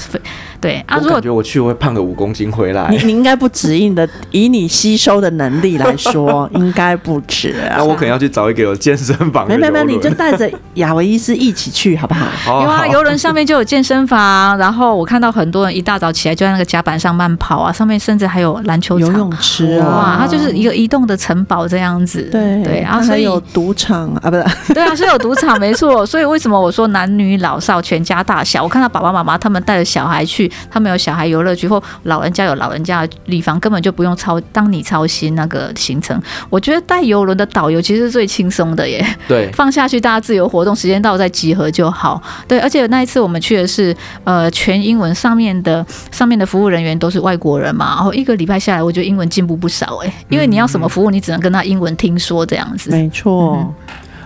对啊。我感觉我去我会胖个五公斤回来。你你应该不止，应的以你吸收的能力来说，应该不止。那我可能要去找一个有健身房。没没没，你就。带着雅维医师一起去好不好？有啊，游轮上面就有健身房，然后我看到很多人一大早起来就在那个甲板上慢跑啊，上面甚至还有篮球场、游泳池啊，哇，它就是一个移动的城堡这样子。对对，然后还有赌场啊，不是？对啊，是有赌场，没错。所以为什么我说男女老少全家大小？我看到爸爸妈妈他们带着小孩去，他们有小孩游乐区或老人家有老人家的地方，根本就不用操当你操心那个行程。我觉得带游轮的导游其实是最轻松的耶。对，放下去。大家自由活动，时间到再集合就好。对，而且那一次我们去的是呃全英文，上面的上面的服务人员都是外国人嘛，然后一个礼拜下来，我觉得英文进步不少哎、欸。因为你要什么服务，你只能跟他英文听说这样子。没错。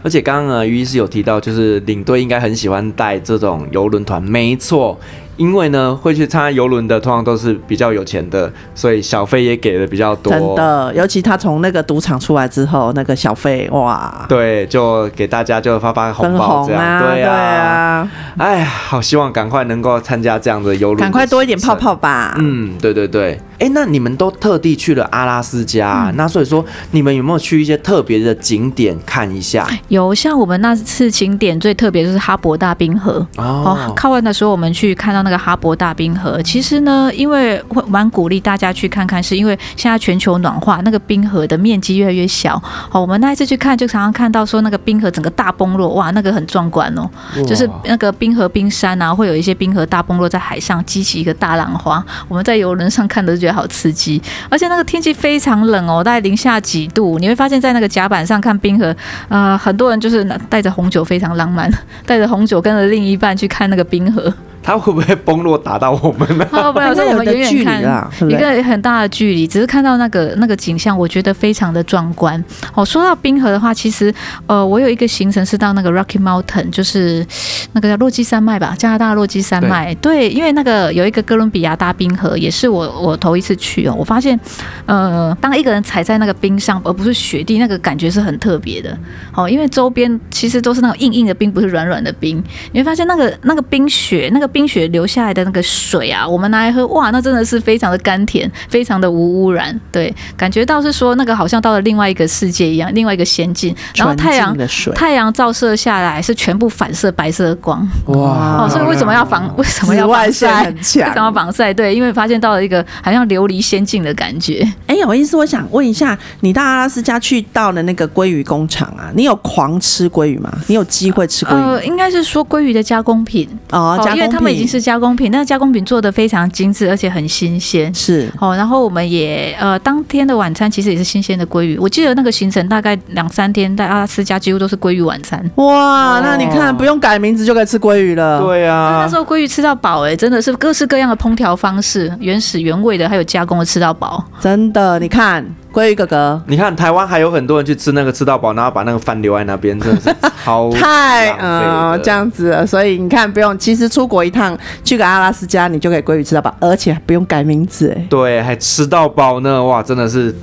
而且刚刚呢，于医师有提到，就是领队应该很喜欢带这种游轮团，没错。因为呢，会去参加游轮的，通常都是比较有钱的，所以小费也给的比较多。真的，尤其他从那个赌场出来之后，那个小费哇，对，就给大家就发发红包这样，啊对啊。对啊，哎，好希望赶快能够参加这样的游轮，赶快多一点泡泡吧。嗯，对对对。哎，那你们都特地去了阿拉斯加，嗯，那所以说你们有没有去一些特别的景点看一下？有，像我们那次景点最特别就是哈勃大冰河哦。靠岸的时候，我们去看到那个哈勃大冰河。其实呢，因为会蛮鼓励大家去看看，是因为现在全球暖化，那个冰河的面积越来越小。好，我们那一次去看，就常常看到说那个冰河整个大崩落，哇，那个很壮观哦。就是那个冰河冰山啊，会有一些冰河大崩落在海上，激起一个大浪花。我们在游轮上看的就觉得好刺激，而且那个天气非常冷哦，大概零下几度。你会发现在那个甲板上看冰河，呃，很多人就是带着红酒，非常浪漫，带着红酒跟着另一半去看那个冰河。它会不会崩落打到我们呢？哦，不要，是我们远远看一个很大的距离，只是看到那个那个景象，我觉得非常的壮观。哦，说到冰河的话，其实呃，我有一个行程是到那个 Rocky Mountain，就是那个叫落基山脉吧，加拿大落基山脉。对，因为那个有一个哥伦比亚大冰河，也是我我头一次去哦。我发现，呃，当一个人踩在那个冰上，而不是雪地，那个感觉是很特别的。哦，因为周边其实都是那种硬硬的冰，不是软软的冰。你会发现那个那个冰雪那个。冰雪流下来的那个水啊，我们拿来喝，哇，那真的是非常的甘甜，非常的无污染，对，感觉到是说那个好像到了另外一个世界一样，另外一个仙境。然后太阳太阳照射下来是全部反射白色的光，哇！哦，所以为什么要防？为什么要防晒？为什么要防晒？对，因为发现到了一个好像琉璃仙境的感觉。哎，有意思，我想问一下，你到阿拉斯加去到了那个鲑鱼工厂啊，你有狂吃鲑鱼吗？你有机会吃鲑鱼？呃，应该是说鲑鱼的加工品哦，加工品。已经是加工品，那个加工品做的非常精致，而且很新鲜。是哦，然后我们也呃，当天的晚餐其实也是新鲜的鲑鱼。我记得那个行程大概两三天，在阿拉斯加几乎都是鲑鱼晚餐。哇，那你看不用改名字就可以吃鲑鱼了。对啊，那时候鲑鱼吃到饱哎，真的是各式各样的烹调方式，原始原味的，还有加工的吃到饱。真的，你看。鲑鱼哥哥，你看台湾还有很多人去吃那个吃到饱，然后把那个饭留在那边，真的是超 太嗯、呃、这样子了。所以你看，不用，其实出国一趟去个阿拉斯加，你就可以鲑鱼吃到饱，而且还不用改名字哎。对，还吃到饱呢，哇，真的是。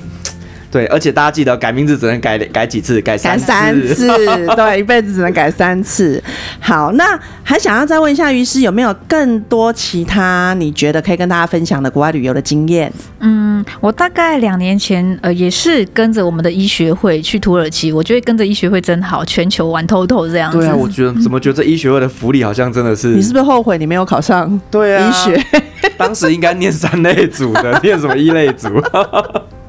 对，而且大家记得改名字只能改改几次，改三次。改三次，对，一辈子只能改三次。好，那还想要再问一下于师，有没有更多其他你觉得可以跟大家分享的国外旅游的经验？嗯，我大概两年前呃也是跟着我们的医学会去土耳其，我觉得跟着医学会真好，全球玩透透这样子。对啊，我觉得怎么觉得这医学会的福利好像真的是？你是不是后悔你没有考上？对啊，医学当时应该念三类组的，念什么一类组？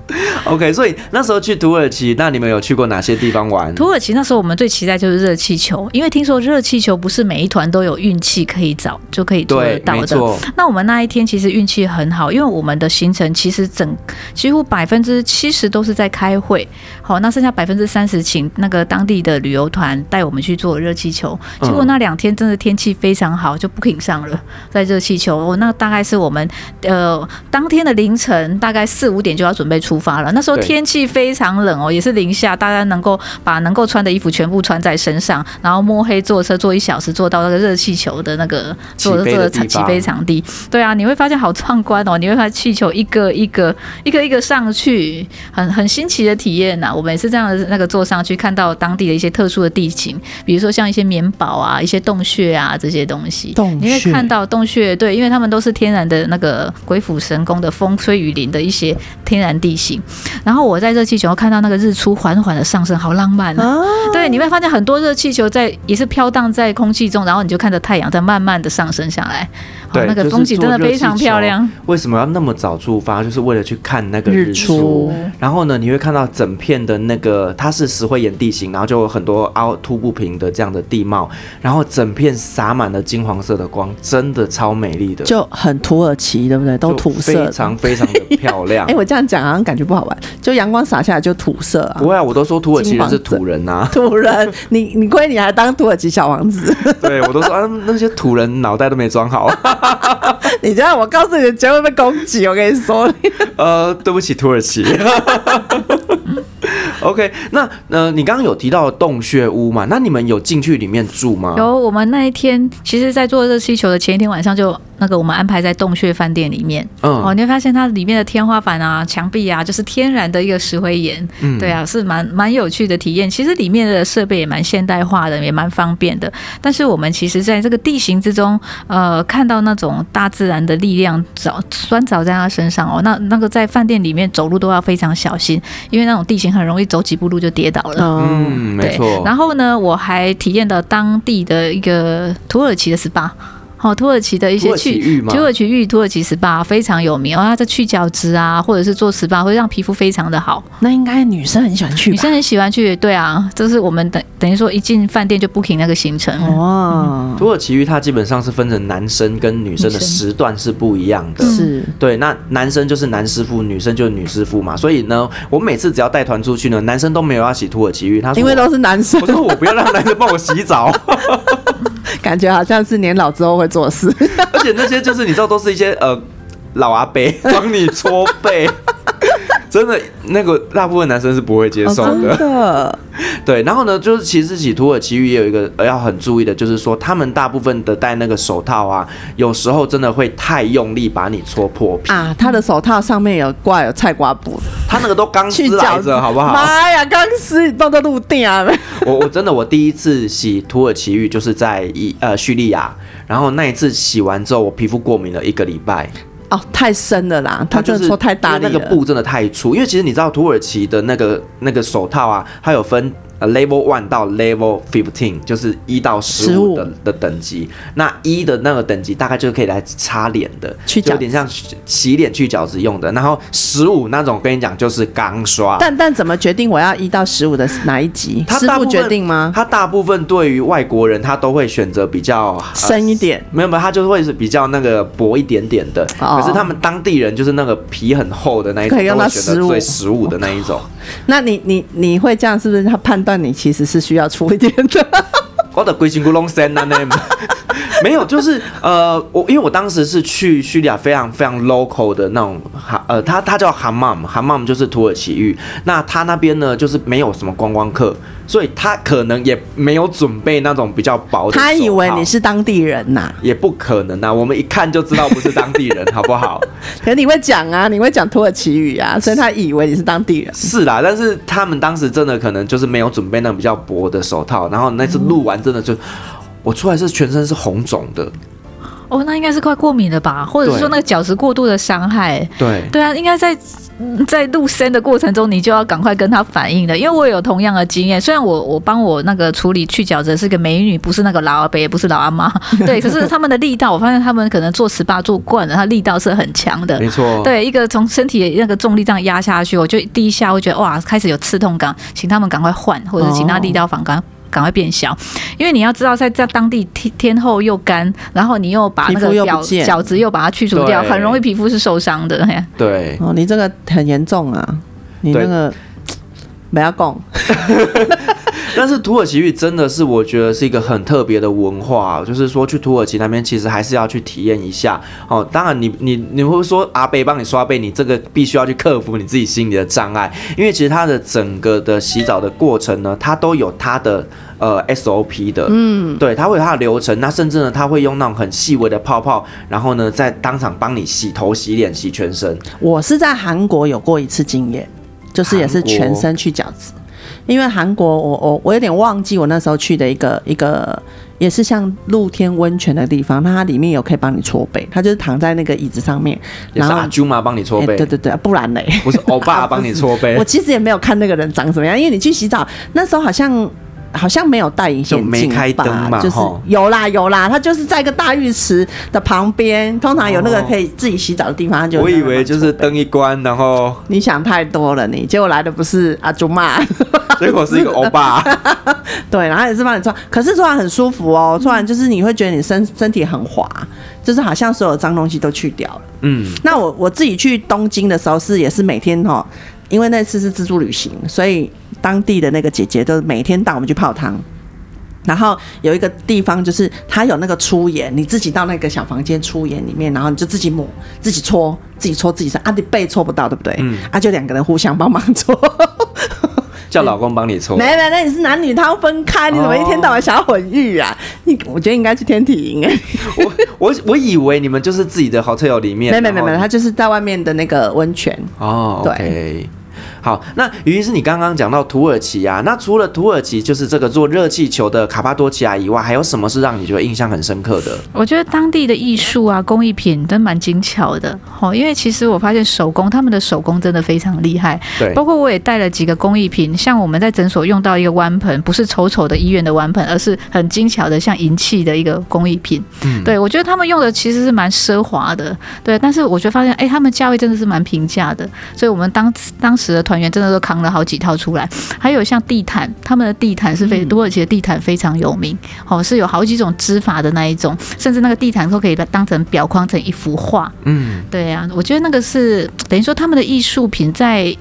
OK，所以那时候去土耳其，那你们有去过哪些地方玩？土耳其那时候我们最期待就是热气球，因为听说热气球不是每一团都有运气可以找就可以做得到的。那我们那一天其实运气很好，因为我们的行程其实整几乎百分之七十都是在开会，好，那剩下百分之三十请那个当地的旅游团带我们去做热气球。结果那两天真的天气非常好，就 booking 上了在热气球。哦，那大概是我们呃当天的凌晨大概四五点就要准备出发了。那时候天气非常冷哦，也是零下，大家能够把能够穿的衣服全部穿在身上，然后摸黑坐车坐一小时，坐到那个热气球的那个坐坐的起飞场地。对啊，你会发现好壮观哦，你会发现气球一个一个一个一个上去，很很新奇的体验呐。我们也是这样的那个坐上去，看到当地的一些特殊的地形，比如说像一些棉堡啊、一些洞穴啊这些东西。洞穴，你会看到洞穴，对，因为他们都是天然的那个鬼斧神工的风吹雨淋的一些天然地形。然后我在热气球看到那个日出缓缓的上升，好浪漫啊！对，你会发现很多热气球在也是飘荡在空气中，然后你就看着太阳在慢慢的上升下来。对，那个风景真的非常漂亮。为什么要那么早出发？就是为了去看那个日出。日出。然后呢，你会看到整片的那个它是石灰岩地形，然后就有很多凹凸不平的这样的地貌，然后整片洒满了金黄色的光，真的超美丽的，就很土耳其，对不对？都土色，非常非常的漂 亮。哎，我这样讲好像感觉不好玩，就阳光洒下来就土色啊。不会啊，我都说土耳其人是土人呐。土人，你你亏你还当土耳其小王子？对，我都说啊，那些土人脑袋都没装好。你这样，我告诉你，绝对会被攻击。我跟你说，呃，对不起，土耳其。OK，那呃，你刚刚有提到洞穴屋嘛？那你们有进去里面住吗？有，我们那一天其实，在做热气球的前一天晚上就。那个我们安排在洞穴饭店里面，嗯，哦，你会发现它里面的天花板啊、墙壁啊，就是天然的一个石灰岩，嗯，对啊，是蛮蛮有趣的体验。其实里面的设备也蛮现代化的，也蛮方便的。但是我们其实在这个地形之中，呃，看到那种大自然的力量找专找在他身上哦。那那个在饭店里面走路都要非常小心，因为那种地形很容易走几步路就跌倒了。嗯，没错。然后呢，我还体验到当地的一个土耳其的 SPA。哦，土耳其的一些去土耳其浴、土耳其 SPA 非常有名哦，它在去角质啊，或者是做 SPA 会让皮肤非常的好。那应该女生很喜欢去，女生很喜欢去，对啊，就是我们等等于说一进饭店就 booking 那个行程。哦，嗯、土耳其浴它基本上是分成男生跟女生的时段是不一样的，是对。那男生就是男师傅，女生就是女师傅嘛。所以呢，我每次只要带团出去呢，男生都没有要洗土耳其浴，他说因为都是男生，我说我不要让男生帮我洗澡。感觉好像是年老之后会做事，而且那些就是你知道，都是一些呃老阿伯帮你搓背。真的，那个大部分男生是不会接受的。哦、真的，对。然后呢，就是其实洗土耳其浴也有一个要很注意的，就是说他们大部分的戴那个手套啊，有时候真的会太用力把你搓破皮啊。他的手套上面有挂有菜瓜布，他那个都钢丝来着，好不好？妈呀，钢丝，放在路地啊！我我真的我第一次洗土耳其浴就是在一呃叙利亚，然后那一次洗完之后，我皮肤过敏了一个礼拜。哦，太深了啦！他就是说太大力了，那个布真的太粗。因为其实你知道土耳其的那个那个手套啊，它有分。呃，level one 到 level fifteen 就是一到十五的的等级。那一的那个等级大概就是可以来擦脸的，去角有点像洗脸去角质用的。然后十五那种，跟你讲就是钢刷。但但怎么决定我要一到十五的哪一级？他师傅决定吗？他大部分对于外国人，他都会选择比较深一点。没有没有，他就会是比较那个薄一点点的。哦、可是他们当地人就是那个皮很厚的那一种，可以用到十五，十五的那一种。那你你你会这样是不是？他判断你其实是需要出一点的。我的龟形咕隆森啊，没有，就是呃，我因为我当时是去叙利亚非常非常 local 的那种哈，呃，他他叫 Hammam，Hammam 就是土耳其浴。那他那边呢，就是没有什么观光客。所以他可能也没有准备那种比较薄的。他以为你是当地人呐？也不可能呐，我们一看就知道不是当地人，好不好？可是你会讲啊，你会讲土耳其语啊，所以他以为你是当地人。是啦，但是他们当时真的可能就是没有准备那种比较薄的手套，然后那次录完真的就，我出来是全身是红肿的。哦，那应该是快过敏了吧？或者是说那个角质过度的伤害？对对啊，应该在在入深的过程中，你就要赶快跟他反映的，因为我有同样的经验。虽然我我帮我那个处理去角质是个美女，不是那个老阿伯，也不是老阿妈，对，可是他们的力道，我发现他们可能做 SPA 做惯了，他力道是很强的。没错，对，一个从身体那个重力这样压下去，我就第一下会觉得哇，开始有刺痛感，请他们赶快换，或者请他力道反刚。赶快变小，因为你要知道，在在当地天天后又干，然后你又把那个角角质又把它去除掉，很容易皮肤是受伤的。对，哦，你这个很严重啊，你那个不要讲。但是土耳其浴真的是我觉得是一个很特别的文化，就是说去土耳其那边其实还是要去体验一下哦。当然你你你会说阿贝帮你刷背，你这个必须要去克服你自己心里的障碍，因为其实它的整个的洗澡的过程呢，它都有它的呃 SOP 的，嗯，对，它会有它的流程。那甚至呢，它会用那种很细微的泡泡，然后呢，在当场帮你洗头、洗脸、洗全身。我是在韩国有过一次经验，就是也是全身去角质。因为韩国我，我我我有点忘记我那时候去的一个一个也是像露天温泉的地方，那它里面有可以帮你搓背，它就是躺在那个椅子上面，然后阿舅妈帮你搓背，欸，对对对，不然嘞，不是欧巴帮你搓背，我其实也没有看那个人长什么样，因为你去洗澡那时候好像。好像没有戴隐形眼镜吧？就是有啦有啦，它就是在一个大浴池的旁边，通常有那个可以自己洗澡的地方，他就我以为就是灯一关，然后你想太多了，你结果来的不是阿祖妈，结果是一个欧巴，对，然后也是帮你搓，可是搓完很舒服哦，搓完就是你会觉得你身身体很滑，就是好像所有脏东西都去掉了。嗯，那我我自己去东京的时候是也是每天哈。因为那次是自助旅行，所以当地的那个姐姐都每天带我们去泡汤。然后有一个地方就是它有那个粗盐，你自己到那个小房间粗盐里面，然后你就自己抹、自己搓、自己搓自己身。啊，你背搓不到，对不对？嗯。啊，就两个人互相帮忙搓。叫老公帮你搓。没没，那你是男女汤分开，你怎么一天到晚想要混浴啊？你我觉得应该去天体营哎。我我我以为你们就是自己的 hotel 里面。没没没没，他就是在外面的那个温泉。哦，对。Okay 好，那于是你刚刚讲到土耳其啊，那除了土耳其，就是这个做热气球的卡帕多奇亚以外，还有什么是让你觉得印象很深刻的？我觉得当地的艺术啊，工艺品都蛮精巧的。哦，因为其实我发现手工，他们的手工真的非常厉害。对，包括我也带了几个工艺品，像我们在诊所用到一个弯盆，不是丑丑的医院的弯盆，而是很精巧的像银器的一个工艺品。嗯，对，我觉得他们用的其实是蛮奢华的。对，但是我觉得发现，哎，他们价位真的是蛮平价的，所以我们当当时的团员真的都扛了好几套出来，还有像地毯，他们的地毯是非土耳其的地毯非常有名，哦，是有好几种织法的那一种，甚至那个地毯都可以当成裱框成一幅画。嗯，对呀、啊，我觉得那个是等于说他们的艺术品在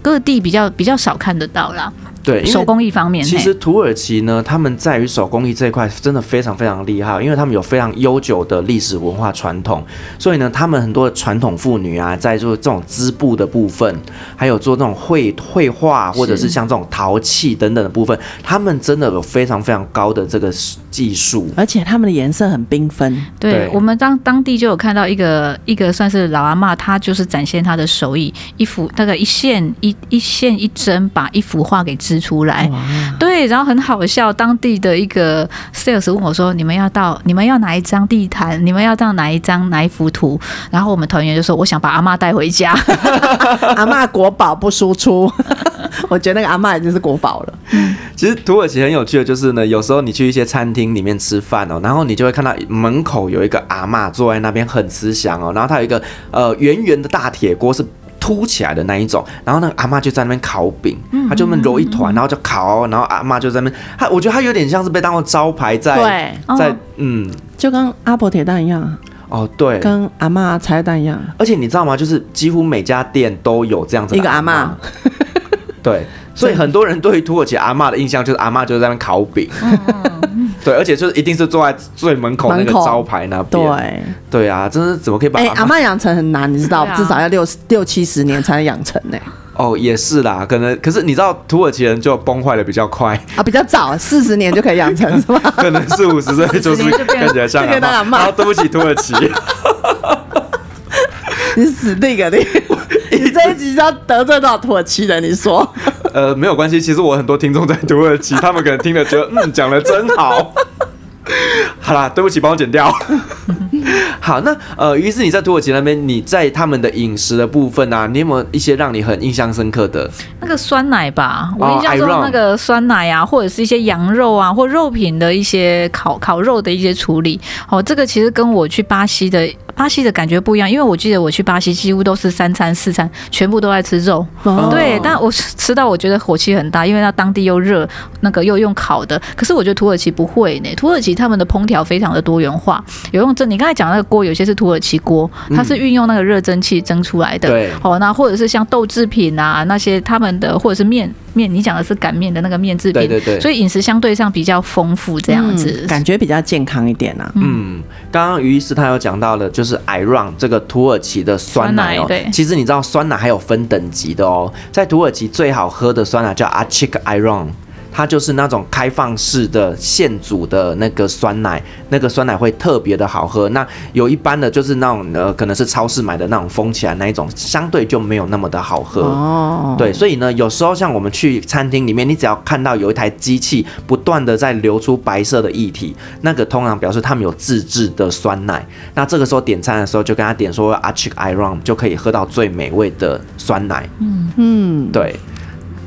各地比较比较少看得到啦。对，手工艺方面，其实土耳其呢，他们在于手工艺这一块真的非常非常厉害，因为他们有非常悠久的历史文化传统，所以呢，他们很多的传统妇女啊，在做这种织布的部分，还有做这种绘 绘画，或者是像这种陶器等等的部分，他们真的有非常非常高的这个技术，而且他们的颜色很缤纷。对，我们当当地就有看到一个一个算是老阿妈，她就是展现她的手艺，一幅大概一线一一线一针把一幅画给织。出来，对，然后很好笑。当地的一个 sales 问我说：“你们要到，你们要哪一张地毯？你们要到哪一张哪一幅图？”然后我们团员就说：“我想把阿妈带回家。”阿妈国宝不输出，我觉得那个阿妈已经是国宝了。其实土耳其很有趣的，就是呢，有时候你去一些餐厅里面吃饭哦，然后你就会看到门口有一个阿妈坐在那边很慈祥哦，然后他有一个呃圆圆的大铁锅是。凸起来的那一种，然后那个阿妈就在那边烤饼，他就那么揉一团，然后就烤，然后阿妈就在那边，她我觉得她有点像是被当做招牌在，对，在嗯，就跟阿婆铁蛋一样，哦对，跟阿妈茶叶蛋一样，而且你知道吗？就是几乎每家店都有这样子的，一个阿妈，对，所以很多人对于土耳其阿嬷的印象就是阿嬷就是在那烤饼。对，而且就是一定是坐在最门口那个招牌那边。对，对啊，真是怎么可以把阿嬷？阿嬷养成很难，你知道，至少要六六七十年才能养成呢。哦，也是啦，可能可是你知道，土耳其人就崩坏的比较快啊，比较早，四十年就可以养成是吧？可能四五十岁就是看起来像阿嬷。好，对不起，土耳其，你死定了你！你这一集要得罪多少土耳其人？你说？呃，没有关系。其实我很多听众在土耳其，他们可能听了觉得，嗯，讲的真好。好啦，对不起，帮我剪掉。好，那呃，于是你在土耳其那边，你在他们的饮食的部分啊，你有没有一些让你很印象深刻的？那个酸奶吧，我印象中那个酸奶啊，或者是一些羊肉啊，或肉品的一些烤烤肉的一些处理。哦，这个其实跟我去巴西的。巴西的感觉不一样，因为我记得我去巴西几乎都是三餐四餐全部都在吃肉，哦、对，但我吃到我觉得火气很大，因为它当地又热，那个又用烤的。可是我觉得土耳其不会呢，土耳其他们的烹调非常的多元化，有用蒸，你刚才讲那个锅，有些是土耳其锅，它是运用那个热蒸汽蒸出来的，对、嗯，哦，那或者是像豆制品啊那些他们的，或者是面面，你讲的是擀面的那个面制品，对对对，所以饮食相对上比较丰富，这样子、嗯、感觉比较健康一点啊。嗯，刚刚于医师他有讲到了，就是。是 Ayran 这个土耳其的酸奶哦，对，其实你知道酸奶还有分等级的哦，在土耳其最好喝的酸奶叫 Açık Ayran。它就是那种开放式的现煮的那个酸奶，那个酸奶会特别的好喝。那有一般的就是那种呃，可能是超市买的那种封起来那一种，相对就没有那么的好喝。哦，对，所以呢，有时候像我们去餐厅里面，你只要看到有一台机器不断的在流出白色的液体，那个通常表示他们有自制的酸奶。那这个时候点餐的时候就跟他点说 Açık Ayran 就可以喝到最美味的酸奶。嗯嗯，对。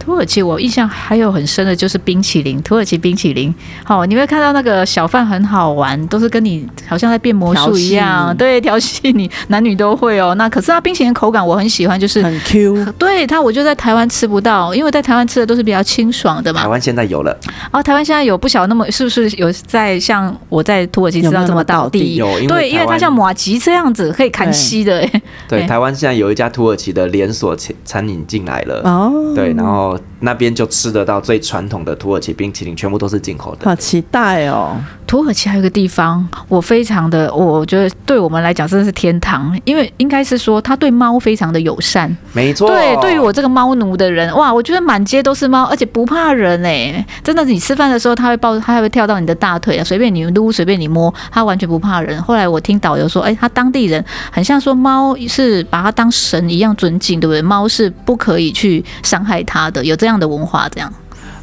土耳其，我印象还有很深的就是冰淇淋，土耳其冰淇淋。好，你会看到那个小贩很好玩，都是跟你好像在变魔术一样，对，调戏你，男女都会哦。那可是它冰淇淋口感我很喜欢，就是很 Q。对它，我就在台湾吃不到，因为在台湾吃的都是比较清爽的嘛。台湾现在有了，哦，台湾现在有不晓得那么是不是有在像我在土耳其吃到这么到地？有，因为对，因为它像马吉这样子可以看稀的。对，台湾现在有一家土耳其的连锁餐餐饮进来了。哦，对，然后。ott 那边就吃得到最传统的土耳其冰淇淋，全部都是进口的。好期待哦！土耳其还有一个地方，我非常的，我觉得对我们来讲真的是天堂，因为应该是说他对猫非常的友善。没错，对，对于我这个猫奴的人，哇，我觉得满街都是猫，而且不怕人哎，真的，你吃饭的时候，它会抱，它还会跳到你的大腿啊，随便你撸，随便你摸，它完全不怕人。后来我听导游说，哎，他当地人很像说猫是把它当神一样尊敬，对不对？猫是不可以去伤害它的，有这样样的文化，这样。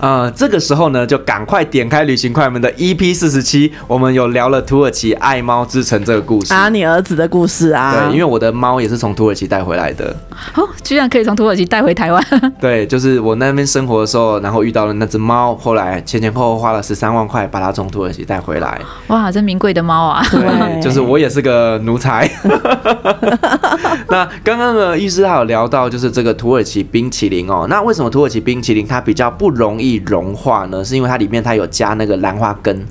呃，这个时候呢，就赶快点开旅行快门的 EP 四十七，我们有聊了土耳其爱猫之城这个故事。啊，你儿子的故事啊，对，因为我的猫也是从土耳其带回来的，哦，居然可以从土耳其带回台湾，对，就是我那边生活的时候，然后遇到了那只猫，后来前前后后花了十三万块把它从土耳其带回来，哇，这名贵的猫啊，对，就是我也是个奴才。那刚刚呢，医师还有聊到就是这个土耳其冰淇淋哦，那为什么土耳其冰淇淋它比较不容易易融化呢，是因为它里面它有加那个兰花根。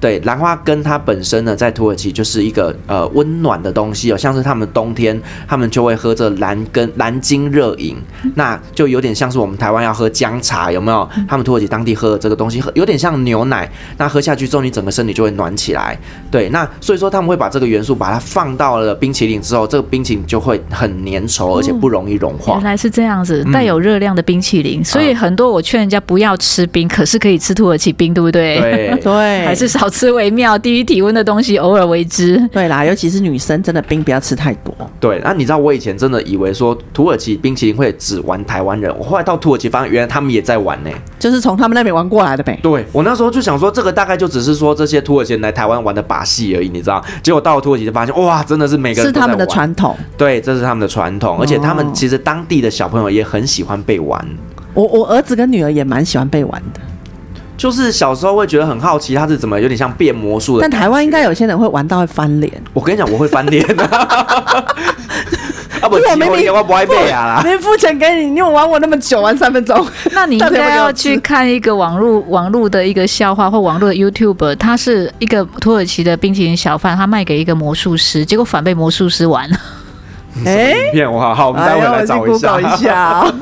对，兰花根它本身呢，在土耳其就是一个呃温暖的东西哦，像是他们冬天，他们就会喝着兰根蓝晶热饮，那就有点像是我们台湾要喝姜茶，有没有？他们土耳其当地喝的这个东西，有点像牛奶，那喝下去之后，你整个身体就会暖起来。对，那所以说他们会把这个元素把它放到了冰淇淋之后，这个冰淇淋就会很粘稠，而且不容易融化。原来是这样子，带有热量的冰淇淋，嗯、所以很多我劝人家不要吃冰，可是可以吃土耳其冰，对不对？对对，还是少。好吃为妙，低于体温的东西偶尔为之。对啦，尤其是女生，真的冰不要吃太多。对，那你知道我以前真的以为说土耳其冰淇淋会只玩台湾人，我后来到土耳其发现，原来他们也在玩呢，就是从他们那边玩过来的呗。对，我那时候就想说，这个大概就只是说这些土耳其人来台湾玩的把戏而已，你知道？结果到了土耳其就发现，哇，真的是每个人。是他们的传统。对，这是他们的传统，而且他们其实当地的小朋友也很喜欢被玩。我我儿子跟女儿也蛮喜欢被玩的。就是小时候会觉得很好奇，他是怎么有点像变魔术的。但台湾应该有些人会玩到会翻脸。我跟你讲，我会翻脸 啊！不，我没你，我不爱背啊！没付钱给你，你有玩我那么久，玩三分钟。那你应该要去看一个网络网络的一个笑话或网络的 YouTuber，他是一个土耳其的冰淇淋小贩，他卖给一个魔术师，结果反被魔术师玩了。哎，骗我！好，我们待会来找一下。一下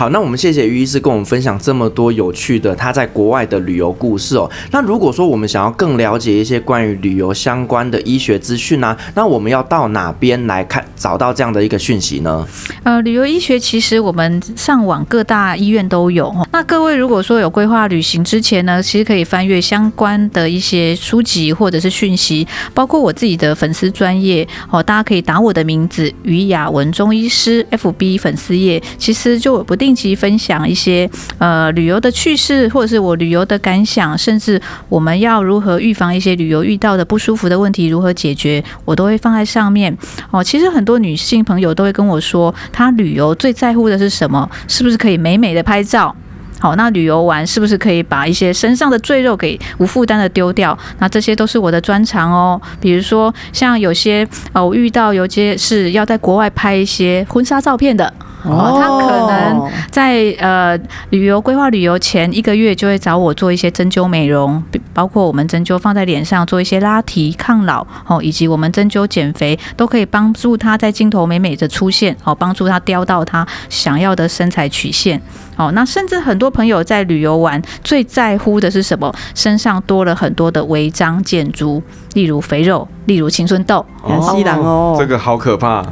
好，那我们谢谢于医师跟我们分享这么多有趣的他在国外的旅游故事哦。那如果说我们想要更了解一些关于旅游相关的医学资讯呢，那我们要到哪边来看找到这样的一个讯息呢？呃，旅游医学其实我们上网各大医院都有。那各位如果说有规划旅行之前呢，其实可以翻阅相关的一些书籍或者是讯息，包括我自己的粉丝专业哦，大家可以打我的名字于雅文中医师 FB 粉丝页，其实就有不定。定期分享一些呃旅游的趣事，或者是我旅游的感想，甚至我们要如何预防一些旅游遇到的不舒服的问题，如何解决，我都会放在上面哦。其实很多女性朋友都会跟我说，她旅游最在乎的是什么？是不是可以美美的拍照？好，那旅游完是不是可以把一些身上的赘肉给无负担的丢掉？那这些都是我的专长哦。比如说像有些呃，我遇到有些是要在国外拍一些婚纱照片的。哦，他可能在呃旅游规划旅游前一个月就会找我做一些针灸美容，包括我们针灸放在脸上做一些拉提抗老哦，以及我们针灸减肥，都可以帮助他在镜头美美的出现哦，帮助他雕到他想要的身材曲线哦。那甚至很多朋友在旅游玩最在乎的是什么？身上多了很多的违章建筑，例如肥肉，例如青春痘。哦，哦，这个好可怕。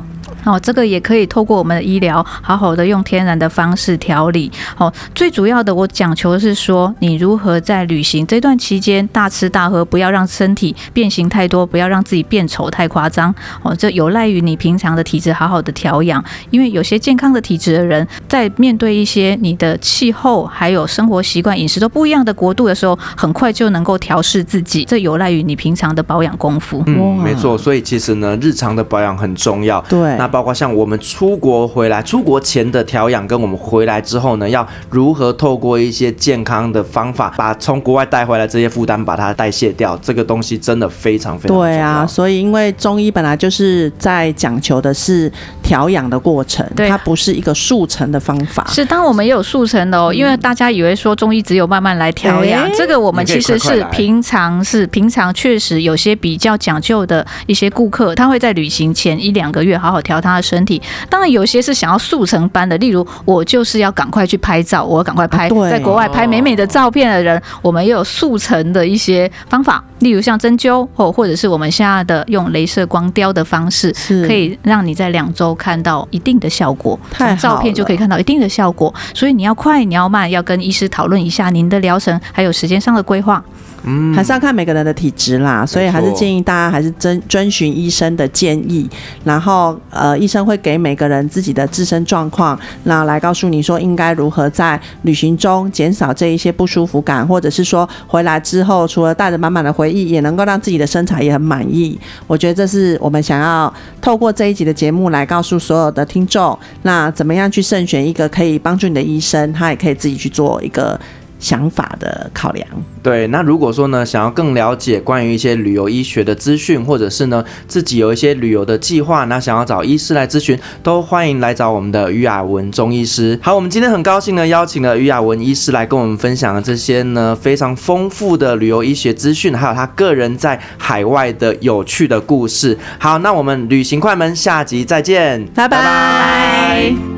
哦，这个也可以透过我们的医疗，好好的用天然的方式调理。哦，最主要的，我讲求的是说，你如何在旅行这段期间大吃大喝，不要让身体变形太多，不要让自己变丑太夸张。哦，这有赖于你平常的体质好好的调养。因为有些健康的体质的人，在面对一些你的气候还有生活习惯、饮食都不一样的国度的时候，很快就能够调试自己。这有赖于你平常的保养功夫。嗯，没错。所以其实呢，日常的保养很重要。对，那。包括像我们出国回来，出国前的调养，跟我们回来之后呢，要如何透过一些健康的方法，把从国外带回来这些负担把它代谢掉，这个东西真的非常非常。对啊，所以因为中医本来就是在讲求的是调养的过程，对，它不是一个速成的方法。是，当我们也有速成的哦，因为大家以为说中医只有慢慢来调养，欸、这个我们其实是平常是平常确实有些比较讲究的一些顾客，他会在旅行前一两个月好好调。疗他的身体。当然，有些是想要速成班的，例如我就是要赶快去拍照，我要赶快拍，在国外拍美美的照片的人，我们也有速成的一些方法，例如像针灸或或者是我们现在的用镭射光雕的方式，可以让你在两周看到一定的效果，从照片就可以看到一定的效果。所以你要快，你要慢，要跟医师讨论一下您的疗程还有时间上的规划。嗯，还是要看每个人的体质啦，所以还是建议大家还是遵遵循医生的建议，然后呃，医生会给每个人自己的自身状况，那来告诉你说应该如何在旅行中减少这一些不舒服感，或者是说回来之后除了带着满满的回也能够让自己的身材也很满意。我觉得这是我们想要透过这一集的节目来告诉所有的听众，那怎么样去慎选一个可以帮助你的医生，他也可以自己去做一个。想法的考量。对，那如果说呢，想要更了解关于一些旅游医学的资讯，或者是呢自己有一些旅游的计划，那想要找医师来咨询，都欢迎来找我们的于雅文中医师。好，我们今天很高兴呢，邀请了于雅文医师来跟我们分享这些呢非常丰富的旅游医学资讯，还有他个人在海外的有趣的故事。好，那我们旅行快门下集再见，拜拜。